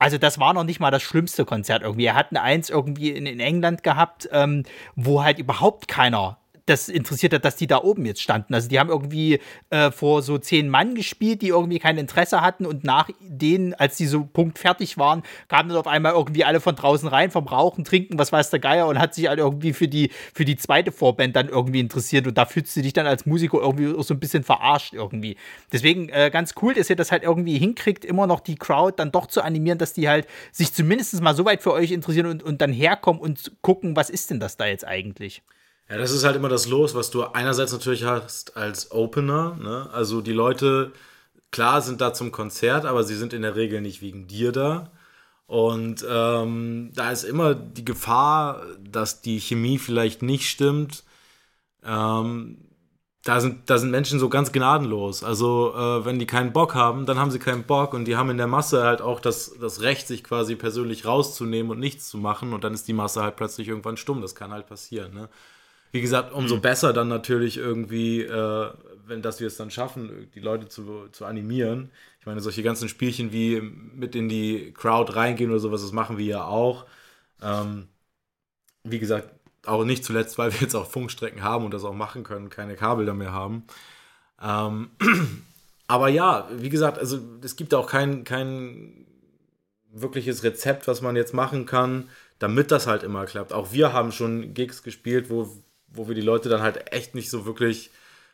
also das war noch nicht mal das schlimmste Konzert irgendwie. Er hat eins irgendwie in, in England gehabt, ähm, wo halt überhaupt keiner das interessiert hat, dass die da oben jetzt standen. Also die haben irgendwie äh, vor so zehn Mann gespielt, die irgendwie kein Interesse hatten und nach denen, als die so punktfertig waren, kamen dann auf einmal irgendwie alle von draußen rein, vom Rauchen, Trinken, was weiß der Geier und hat sich halt irgendwie für die, für die zweite Vorband dann irgendwie interessiert und da fühlst du dich dann als Musiker irgendwie so ein bisschen verarscht irgendwie. Deswegen äh, ganz cool, dass ihr das halt irgendwie hinkriegt, immer noch die Crowd dann doch zu animieren, dass die halt sich zumindest mal so weit für euch interessieren und, und dann herkommen und gucken, was ist denn das da jetzt eigentlich? Ja, das ist halt immer das Los, was du einerseits natürlich hast als Opener. Ne? Also die Leute, klar, sind da zum Konzert, aber sie sind in der Regel nicht wegen dir da. Und ähm, da ist immer die Gefahr, dass die Chemie vielleicht nicht stimmt. Ähm, da sind, da sind Menschen so ganz gnadenlos. Also, äh, wenn die keinen Bock haben, dann haben sie keinen Bock und die haben in der Masse halt auch das, das Recht, sich quasi persönlich rauszunehmen und nichts zu machen und dann ist die Masse halt plötzlich irgendwann stumm. Das kann halt passieren. Ne? Wie gesagt, umso mhm. besser dann natürlich irgendwie, äh, wenn dass wir es dann schaffen, die Leute zu, zu animieren. Ich meine, solche ganzen Spielchen wie mit in die Crowd reingehen oder sowas, das machen wir ja auch. Ähm, wie gesagt, auch nicht zuletzt, weil wir jetzt auch Funkstrecken haben und das auch machen können, keine Kabel da mehr haben. Ähm, [clears throat] aber ja, wie gesagt, also es gibt auch kein, kein wirkliches Rezept, was man jetzt machen kann, damit das halt immer klappt. Auch wir haben schon Gigs gespielt, wo wo wir die Leute dann halt echt nicht so wirklich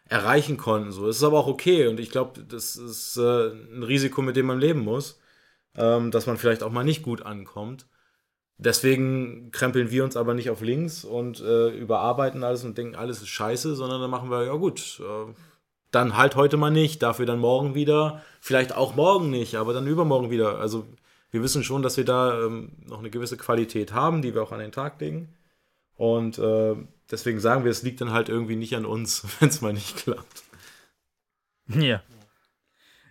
erreichen konnten. So, es ist aber auch okay und ich glaube, das ist äh, ein Risiko, mit dem man leben muss, ähm, dass man vielleicht auch mal nicht gut ankommt. deswegen krempeln wir uns aber nicht auf links und äh, überarbeiten alles und denken, alles ist scheiße, sondern dann machen wir, ja gut, äh, dann halt heute mal nicht, dafür dann morgen wieder, vielleicht auch morgen nicht, aber dann übermorgen wieder. Also wir wissen schon, dass wir da ähm, noch eine gewisse Qualität haben, die wir auch an den Tag legen. Und äh, deswegen sagen wir, es liegt dann halt irgendwie nicht an uns, [laughs] wenn es mal nicht klappt. Ja.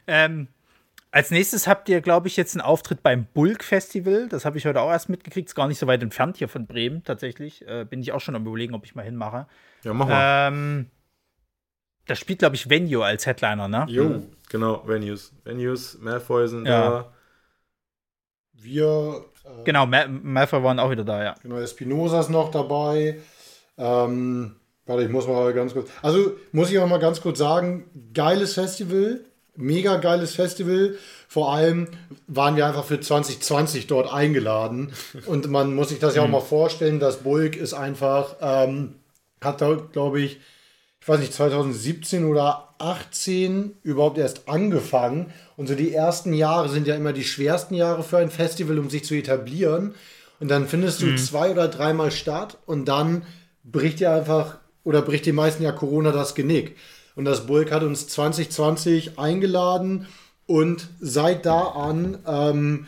Ähm, als nächstes habt ihr, glaube ich, jetzt einen Auftritt beim Bulk Festival. Das habe ich heute auch erst mitgekriegt. Ist gar nicht so weit entfernt hier von Bremen, tatsächlich. Äh, bin ich auch schon am Überlegen, ob ich mal hinmache. Ja, mach mal. Ähm, da spielt, glaube ich, Venue als Headliner, ne? Jo, mhm. genau, Venues. Venues, Malfoy sind ja. da. Wir. Äh, genau, Mal Malfoy waren auch wieder da, ja. Genau, Espinosa ist noch dabei. Ähm, warte, ich muss mal ganz kurz. Also, muss ich auch mal ganz kurz sagen: geiles Festival. Mega geiles Festival. Vor allem waren wir einfach für 2020 dort eingeladen. Und man muss sich das ja auch mhm. mal vorstellen: Das Bulk ist einfach, ähm, hat da, glaube ich, ich weiß nicht, 2017 oder 18 überhaupt erst angefangen. Und so die ersten Jahre sind ja immer die schwersten Jahre für ein Festival, um sich zu etablieren. Und dann findest du mhm. zwei oder dreimal statt und dann bricht dir einfach oder bricht die meisten ja Corona das Genick. Und das Bulk hat uns 2020 eingeladen und seit da an ähm,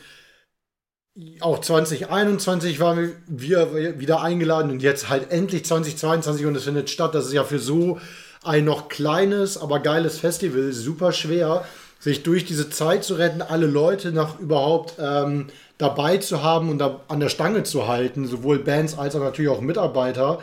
auch 2021 waren wir wieder eingeladen und jetzt halt endlich 2022 und es findet statt. Das ist ja für so ein noch kleines, aber geiles Festival super schwer, sich durch diese Zeit zu retten, alle Leute noch überhaupt ähm, dabei zu haben und da an der Stange zu halten, sowohl Bands als auch natürlich auch Mitarbeiter,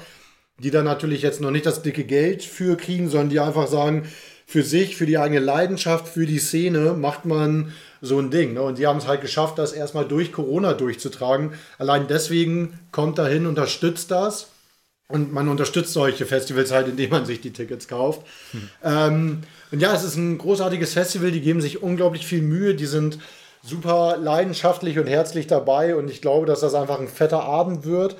die da natürlich jetzt noch nicht das dicke Geld für kriegen, sondern die einfach sagen, für sich, für die eigene Leidenschaft, für die Szene macht man so ein Ding. Ne? Und die haben es halt geschafft, das erstmal durch Corona durchzutragen. Allein deswegen kommt da hin, unterstützt das. Und man unterstützt solche Festivals halt, indem man sich die Tickets kauft. Hm. Ähm, und ja, es ist ein großartiges Festival. Die geben sich unglaublich viel Mühe. Die sind super leidenschaftlich und herzlich dabei. Und ich glaube, dass das einfach ein fetter Abend wird.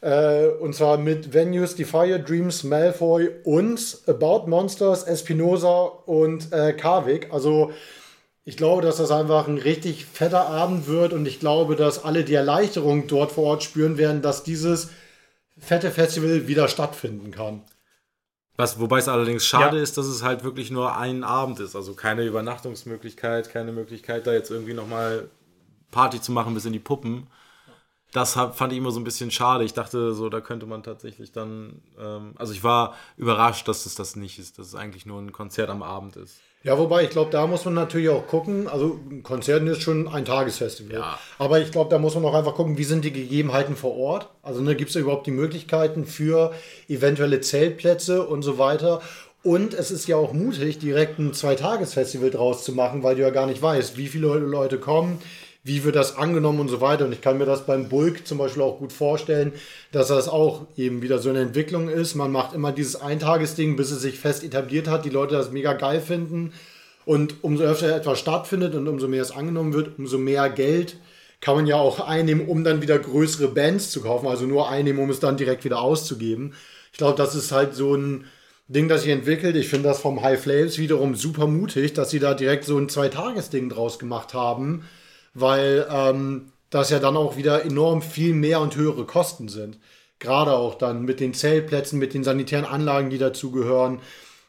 Äh, und zwar mit Venues, die Fire Dreams, Malfoy und About Monsters, Espinosa und äh, Karvik. Also ich glaube, dass das einfach ein richtig fetter Abend wird und ich glaube, dass alle die Erleichterung dort vor Ort spüren werden, dass dieses fette Festival wieder stattfinden kann. Was, wobei es allerdings schade ja. ist, dass es halt wirklich nur ein Abend ist. Also keine Übernachtungsmöglichkeit, keine Möglichkeit, da jetzt irgendwie nochmal Party zu machen bis in die Puppen. Das fand ich immer so ein bisschen schade. Ich dachte so, da könnte man tatsächlich dann. Ähm, also ich war überrascht, dass es das nicht ist, dass es eigentlich nur ein Konzert am Abend ist. Ja, wobei ich glaube, da muss man natürlich auch gucken. Also Konzerten ist schon ein Tagesfestival. Ja. Aber ich glaube, da muss man auch einfach gucken, wie sind die Gegebenheiten vor Ort. Also ne, gibt es überhaupt die Möglichkeiten für eventuelle Zeltplätze und so weiter. Und es ist ja auch mutig, direkt ein Zweitagesfestival draus zu machen, weil du ja gar nicht weißt, wie viele Leute kommen, wie wird das angenommen und so weiter. Und ich kann mir das beim Bulk zum Beispiel auch gut vorstellen, dass das auch eben wieder so eine Entwicklung ist. Man macht immer dieses Eintagesding, bis es sich fest etabliert hat, die Leute das mega geil finden. Und umso öfter etwas stattfindet und umso mehr es angenommen wird, umso mehr Geld kann man ja auch einnehmen, um dann wieder größere Bands zu kaufen. Also nur einnehmen, um es dann direkt wieder auszugeben. Ich glaube, das ist halt so ein Ding, das sich entwickelt. Ich finde das vom High Flames wiederum super mutig, dass sie da direkt so ein Zweitagesding draus gemacht haben weil ähm, das ja dann auch wieder enorm viel mehr und höhere Kosten sind. Gerade auch dann mit den Zeltplätzen, mit den sanitären Anlagen, die dazugehören,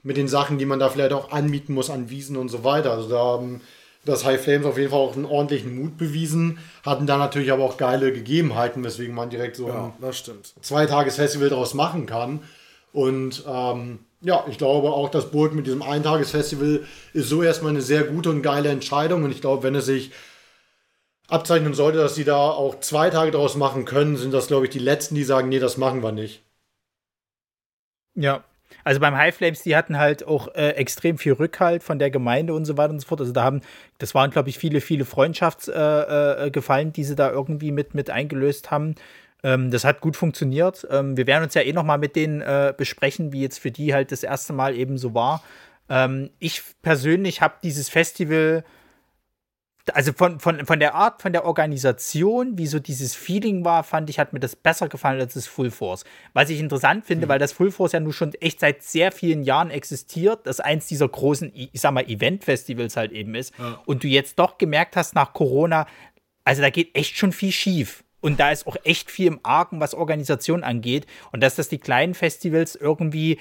mit den Sachen, die man da vielleicht auch anmieten muss an Wiesen und so weiter. Also da haben das High Flames auf jeden Fall auch einen ordentlichen Mut bewiesen, hatten da natürlich aber auch geile Gegebenheiten, weswegen man direkt so ja, ein Zweitagesfestival daraus machen kann. Und ähm, ja, ich glaube auch, dass Burg mit diesem Eintagesfestival ist so erstmal eine sehr gute und geile Entscheidung. Und ich glaube, wenn es sich abzeichnen sollte, dass sie da auch zwei Tage draus machen können, sind das, glaube ich, die letzten, die sagen, nee, das machen wir nicht. Ja. Also beim High Flames, die hatten halt auch äh, extrem viel Rückhalt von der Gemeinde und so weiter und so fort. Also da haben, das waren, glaube ich, viele, viele Freundschaftsgefallen, äh, äh, die sie da irgendwie mit, mit eingelöst haben. Ähm, das hat gut funktioniert. Ähm, wir werden uns ja eh nochmal mit denen äh, besprechen, wie jetzt für die halt das erste Mal eben so war. Ähm, ich persönlich habe dieses Festival also von, von, von der Art, von der Organisation, wie so dieses Feeling war, fand ich, hat mir das besser gefallen als das Full Force. Was ich interessant finde, mhm. weil das Full Force ja nun schon echt seit sehr vielen Jahren existiert, das eins dieser großen, ich sag mal, Event-Festivals halt eben ist. Ja. Und du jetzt doch gemerkt hast nach Corona, also da geht echt schon viel schief. Und da ist auch echt viel im Argen, was Organisation angeht. Und dass das die kleinen Festivals irgendwie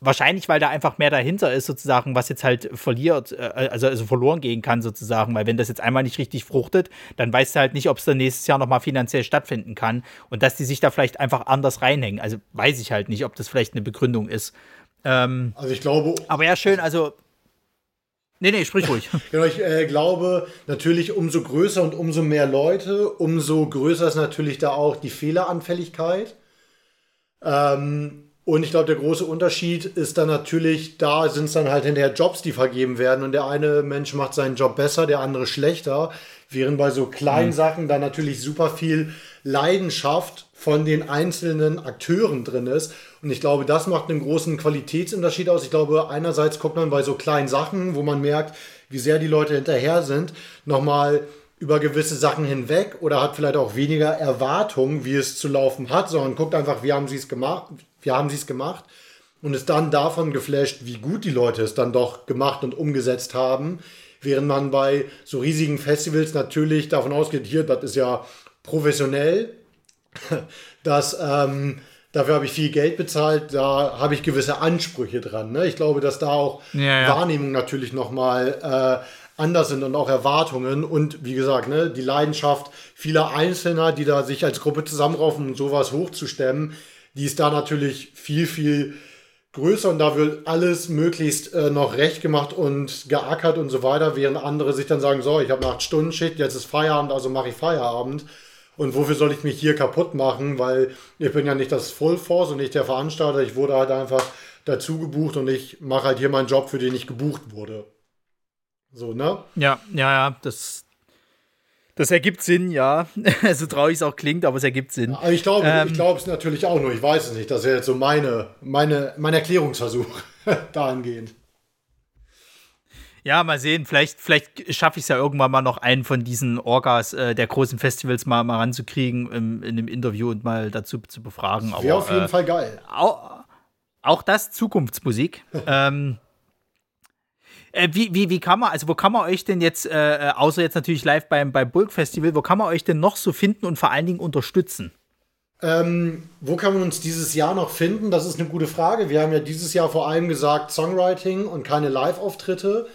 Wahrscheinlich, weil da einfach mehr dahinter ist, sozusagen, was jetzt halt verliert, äh, also, also verloren gehen kann, sozusagen. Weil wenn das jetzt einmal nicht richtig fruchtet, dann weißt du halt nicht, ob es dann nächstes Jahr nochmal finanziell stattfinden kann. Und dass die sich da vielleicht einfach anders reinhängen. Also weiß ich halt nicht, ob das vielleicht eine Begründung ist. Ähm, also ich glaube. Aber ja, schön, also. Nee, nee, sprich ruhig. [laughs] genau, ich äh, glaube, natürlich umso größer und umso mehr Leute, umso größer ist natürlich da auch die Fehleranfälligkeit. Ähm, und ich glaube, der große Unterschied ist dann natürlich, da sind es dann halt hinterher Jobs, die vergeben werden. Und der eine Mensch macht seinen Job besser, der andere schlechter. Während bei so kleinen mhm. Sachen dann natürlich super viel Leidenschaft von den einzelnen Akteuren drin ist. Und ich glaube, das macht einen großen Qualitätsunterschied aus. Ich glaube, einerseits guckt man bei so kleinen Sachen, wo man merkt, wie sehr die Leute hinterher sind, nochmal über gewisse Sachen hinweg oder hat vielleicht auch weniger Erwartungen, wie es zu laufen hat, sondern guckt einfach, wie haben sie es gemacht, wie haben sie es gemacht und ist dann davon geflasht, wie gut die Leute es dann doch gemacht und umgesetzt haben. Während man bei so riesigen Festivals natürlich davon ausgeht, hier, das ist ja professionell, [laughs] dass ähm, dafür habe ich viel Geld bezahlt, da habe ich gewisse Ansprüche dran. Ne? Ich glaube, dass da auch ja, ja. Wahrnehmung natürlich nochmal äh, anders sind und auch Erwartungen und wie gesagt, ne, die Leidenschaft vieler Einzelner, die da sich als Gruppe zusammenraufen, um sowas hochzustemmen, die ist da natürlich viel, viel größer und da wird alles möglichst äh, noch recht gemacht und geackert und so weiter, während andere sich dann sagen, so, ich habe 8 Stunden Schicht, jetzt ist Feierabend, also mache ich Feierabend. Und wofür soll ich mich hier kaputt machen? Weil ich bin ja nicht das Full Force und nicht der Veranstalter. Ich wurde halt einfach dazu gebucht und ich mache halt hier meinen Job, für den ich gebucht wurde. So, ne? Ja, ja, ja, das, das ergibt Sinn, ja. [laughs] so traurig es auch klingt, aber es ergibt Sinn. Ja, ich glaube ähm, ich glaube es natürlich auch nur. Ich weiß es nicht. Das wäre jetzt so meine, meine, mein Erklärungsversuch [laughs] dahingehend. Ja, mal sehen. Vielleicht, vielleicht schaffe ich es ja irgendwann mal noch einen von diesen Orgas äh, der großen Festivals mal, mal ranzukriegen im, in einem Interview und mal dazu zu befragen. Wäre auf jeden äh, Fall geil. Auch, auch das Zukunftsmusik. [laughs] ähm, äh, wie, wie, wie kann man, also wo kann man euch denn jetzt, äh, äh, außer jetzt natürlich live beim, beim Bulk Festival, wo kann man euch denn noch so finden und vor allen Dingen unterstützen? Ähm, wo kann man uns dieses Jahr noch finden? Das ist eine gute Frage. Wir haben ja dieses Jahr vor allem gesagt Songwriting und keine Live-Auftritte.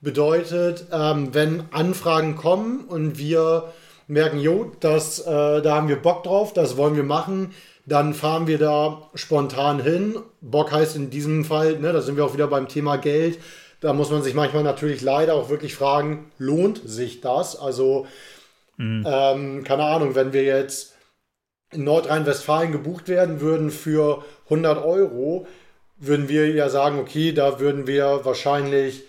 Bedeutet, ähm, wenn Anfragen kommen und wir merken, jo, das, äh, da haben wir Bock drauf, das wollen wir machen, dann fahren wir da spontan hin. Bock heißt in diesem Fall, ne, da sind wir auch wieder beim Thema Geld, da muss man sich manchmal natürlich leider auch wirklich fragen, lohnt sich das? Also, mhm. ähm, keine Ahnung, wenn wir jetzt in Nordrhein-Westfalen gebucht werden würden für 100 Euro, würden wir ja sagen, okay, da würden wir wahrscheinlich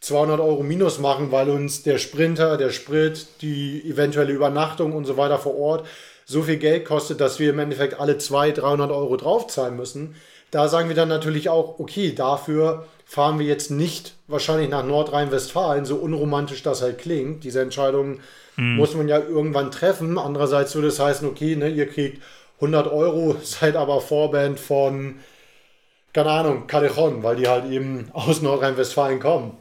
200 Euro minus machen, weil uns der Sprinter, der Sprit, die eventuelle Übernachtung und so weiter vor Ort so viel Geld kostet, dass wir im Endeffekt alle 200, 300 Euro draufzahlen müssen. Da sagen wir dann natürlich auch, okay, dafür fahren wir jetzt nicht wahrscheinlich nach Nordrhein-Westfalen, so unromantisch das halt klingt. Diese Entscheidung hm. muss man ja irgendwann treffen. Andererseits würde es heißen, okay, ne, ihr kriegt 100 Euro, [laughs] seid aber Vorband von, keine Ahnung, Callejon, weil die halt eben aus Nordrhein-Westfalen kommen.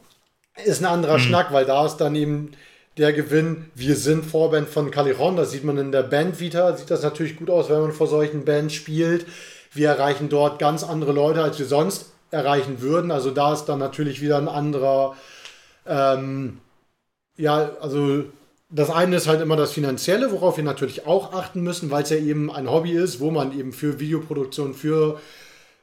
Ist ein anderer hm. Schnack, weil da ist dann eben der Gewinn, wir sind Vorband von Callejon, das sieht man in der Band wieder, sieht das natürlich gut aus, wenn man vor solchen Bands spielt. Wir erreichen dort ganz andere Leute, als wir sonst erreichen würden. Also da ist dann natürlich wieder ein anderer, ähm, ja, also das eine ist halt immer das Finanzielle, worauf wir natürlich auch achten müssen, weil es ja eben ein Hobby ist, wo man eben für Videoproduktion, für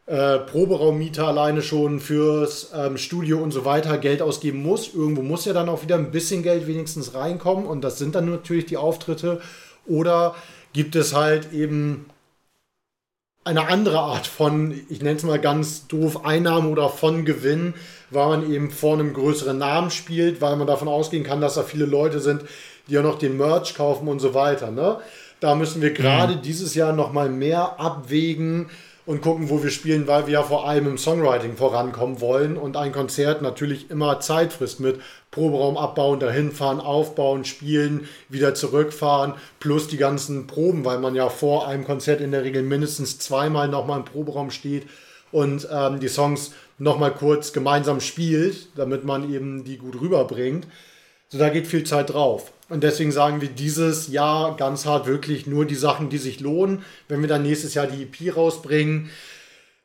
äh, Proberaummieter alleine schon, fürs ähm, Studio und so weiter Geld ausgeben muss. Irgendwo muss ja dann auch wieder ein bisschen Geld wenigstens reinkommen und das sind dann natürlich die Auftritte. Oder gibt es halt eben eine andere Art von, ich nenne es mal ganz doof, Einnahme oder von Gewinn, weil man eben vor einem größeren Namen spielt, weil man davon ausgehen kann, dass da viele Leute sind, die ja noch den Merch kaufen und so weiter. Ne? Da müssen wir gerade mhm. dieses Jahr nochmal mehr abwägen und gucken, wo wir spielen, weil wir ja vor allem im Songwriting vorankommen wollen und ein Konzert natürlich immer Zeit frisst mit Proberaum abbauen, dahin fahren, aufbauen, spielen, wieder zurückfahren, plus die ganzen Proben, weil man ja vor einem Konzert in der Regel mindestens zweimal nochmal im Proberaum steht und ähm, die Songs nochmal kurz gemeinsam spielt, damit man eben die gut rüberbringt. So, da geht viel Zeit drauf. Und deswegen sagen wir dieses Jahr ganz hart wirklich nur die Sachen, die sich lohnen. Wenn wir dann nächstes Jahr die EP rausbringen,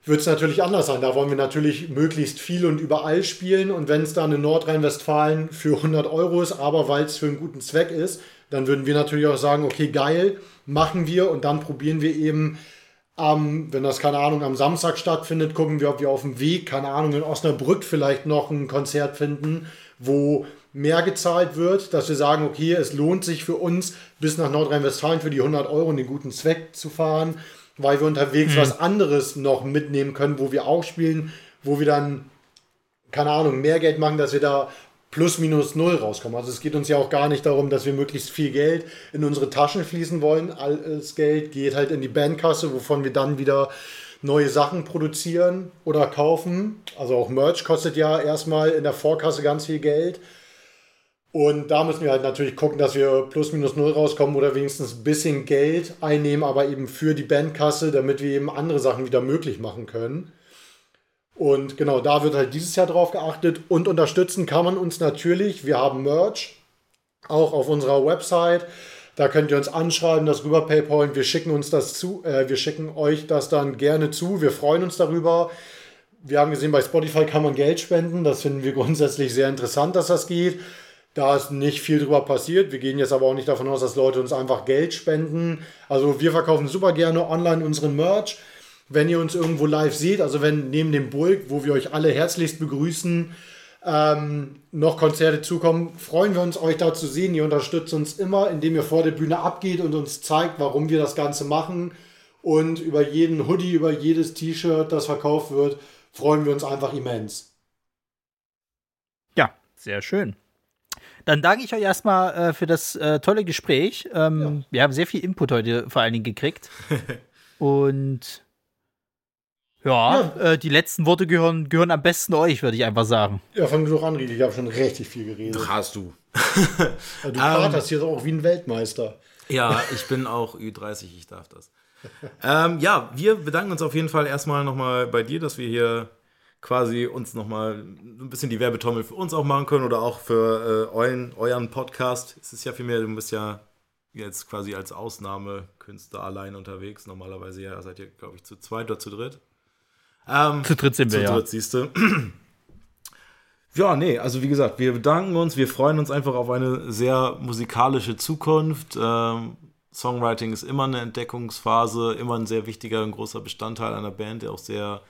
wird es natürlich anders sein. Da wollen wir natürlich möglichst viel und überall spielen. Und wenn es dann in Nordrhein-Westfalen für 100 Euro ist, aber weil es für einen guten Zweck ist, dann würden wir natürlich auch sagen, okay, geil, machen wir und dann probieren wir eben am, wenn das keine Ahnung am Samstag stattfindet, gucken wir, ob wir auf dem Weg, keine Ahnung, in Osnabrück vielleicht noch ein Konzert finden, wo mehr gezahlt wird, dass wir sagen, okay, es lohnt sich für uns, bis nach Nordrhein-Westfalen für die 100 Euro in den guten Zweck zu fahren, weil wir unterwegs mhm. was anderes noch mitnehmen können, wo wir auch spielen, wo wir dann, keine Ahnung, mehr Geld machen, dass wir da plus minus null rauskommen. Also es geht uns ja auch gar nicht darum, dass wir möglichst viel Geld in unsere Taschen fließen wollen. Alles Geld geht halt in die Bandkasse, wovon wir dann wieder neue Sachen produzieren oder kaufen. Also auch Merch kostet ja erstmal in der Vorkasse ganz viel Geld. Und da müssen wir halt natürlich gucken, dass wir plus minus null rauskommen oder wenigstens ein bisschen Geld einnehmen, aber eben für die Bandkasse, damit wir eben andere Sachen wieder möglich machen können. Und genau, da wird halt dieses Jahr drauf geachtet. Und unterstützen kann man uns natürlich. Wir haben Merch, auch auf unserer Website. Da könnt ihr uns anschreiben, das rüber PayPal. Wir schicken uns das zu. Äh, wir schicken euch das dann gerne zu. Wir freuen uns darüber. Wir haben gesehen, bei Spotify kann man Geld spenden. Das finden wir [laughs] grundsätzlich sehr interessant, dass das geht. Da ist nicht viel drüber passiert. Wir gehen jetzt aber auch nicht davon aus, dass Leute uns einfach Geld spenden. Also wir verkaufen super gerne online unseren Merch. Wenn ihr uns irgendwo live seht, also wenn neben dem Bulk, wo wir euch alle herzlichst begrüßen, ähm, noch Konzerte zukommen, freuen wir uns, euch da zu sehen. Ihr unterstützt uns immer, indem ihr vor der Bühne abgeht und uns zeigt, warum wir das Ganze machen. Und über jeden Hoodie, über jedes T-Shirt, das verkauft wird, freuen wir uns einfach immens. Ja, sehr schön. Dann danke ich euch erstmal äh, für das äh, tolle Gespräch. Ähm, ja. Wir haben sehr viel Input heute vor allen Dingen gekriegt. [laughs] Und ja, ja. Äh, die letzten Worte gehören, gehören am besten euch, würde ich einfach sagen. Ja, fang du doch an, Riedi. Ich habe schon richtig viel geredet. Doch hast du. [laughs] ja, du katerst um, hier auch wie ein Weltmeister. Ja, ich bin auch Ü30, ich darf das. ähm, ja, wir bedanken uns auf jeden Fall erstmal nochmal bei dir, dass wir hier quasi uns nochmal ein bisschen die Werbetommel für uns auch machen können oder auch für äh, euren, euren Podcast. Es ist ja vielmehr, du bist ja jetzt quasi als Ausnahmekünstler allein unterwegs. Normalerweise ja seid ihr, glaube ich, zu zweit oder zu dritt. Ähm, zu dritt sind wir, zu dritt, siehst du. Ja, nee, also wie gesagt, wir bedanken uns, wir freuen uns einfach auf eine sehr musikalische Zukunft. Ähm, Songwriting ist immer eine Entdeckungsphase, immer ein sehr wichtiger und großer Bestandteil einer Band, der auch sehr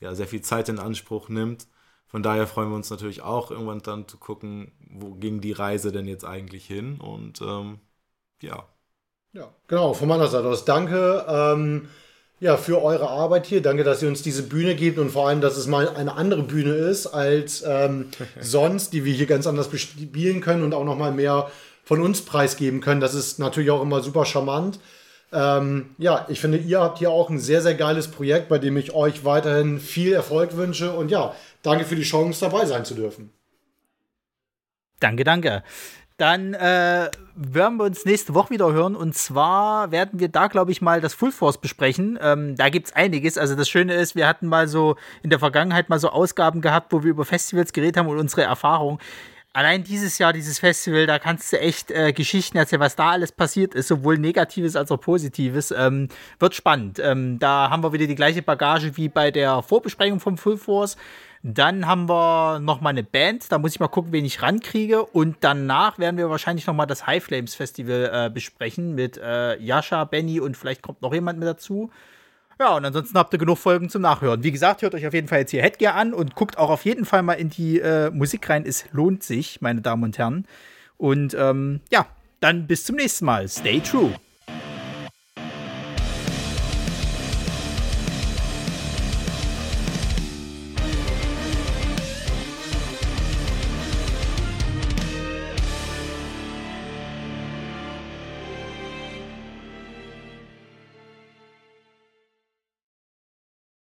ja, sehr viel Zeit in Anspruch nimmt. Von daher freuen wir uns natürlich auch, irgendwann dann zu gucken, wo ging die Reise denn jetzt eigentlich hin. Und ähm, ja. Ja, genau, von meiner Seite aus danke ähm, ja, für eure Arbeit hier. Danke, dass ihr uns diese Bühne gebt und vor allem, dass es mal eine andere Bühne ist als ähm, [laughs] sonst, die wir hier ganz anders bespielen können und auch nochmal mehr von uns preisgeben können. Das ist natürlich auch immer super charmant. Ähm, ja, ich finde, ihr habt hier auch ein sehr, sehr geiles Projekt, bei dem ich euch weiterhin viel Erfolg wünsche. Und ja, danke für die Chance, dabei sein zu dürfen. Danke, danke. Dann äh, werden wir uns nächste Woche wieder hören. Und zwar werden wir da, glaube ich, mal das Full Force besprechen. Ähm, da gibt es einiges. Also das Schöne ist, wir hatten mal so in der Vergangenheit mal so Ausgaben gehabt, wo wir über Festivals geredet haben und unsere Erfahrungen allein dieses Jahr, dieses Festival, da kannst du echt äh, Geschichten erzählen, was da alles passiert ist, sowohl Negatives als auch Positives. Ähm, wird spannend. Ähm, da haben wir wieder die gleiche Bagage wie bei der Vorbesprechung vom Full Force. Dann haben wir noch mal eine Band, da muss ich mal gucken, wen ich rankriege. Und danach werden wir wahrscheinlich noch mal das High Flames Festival äh, besprechen mit äh, Jascha, Benny und vielleicht kommt noch jemand mit dazu. Ja, und ansonsten habt ihr genug Folgen zum Nachhören. Wie gesagt, hört euch auf jeden Fall jetzt hier Headgear an und guckt auch auf jeden Fall mal in die äh, Musik rein. Es lohnt sich, meine Damen und Herren. Und ähm, ja, dann bis zum nächsten Mal. Stay true.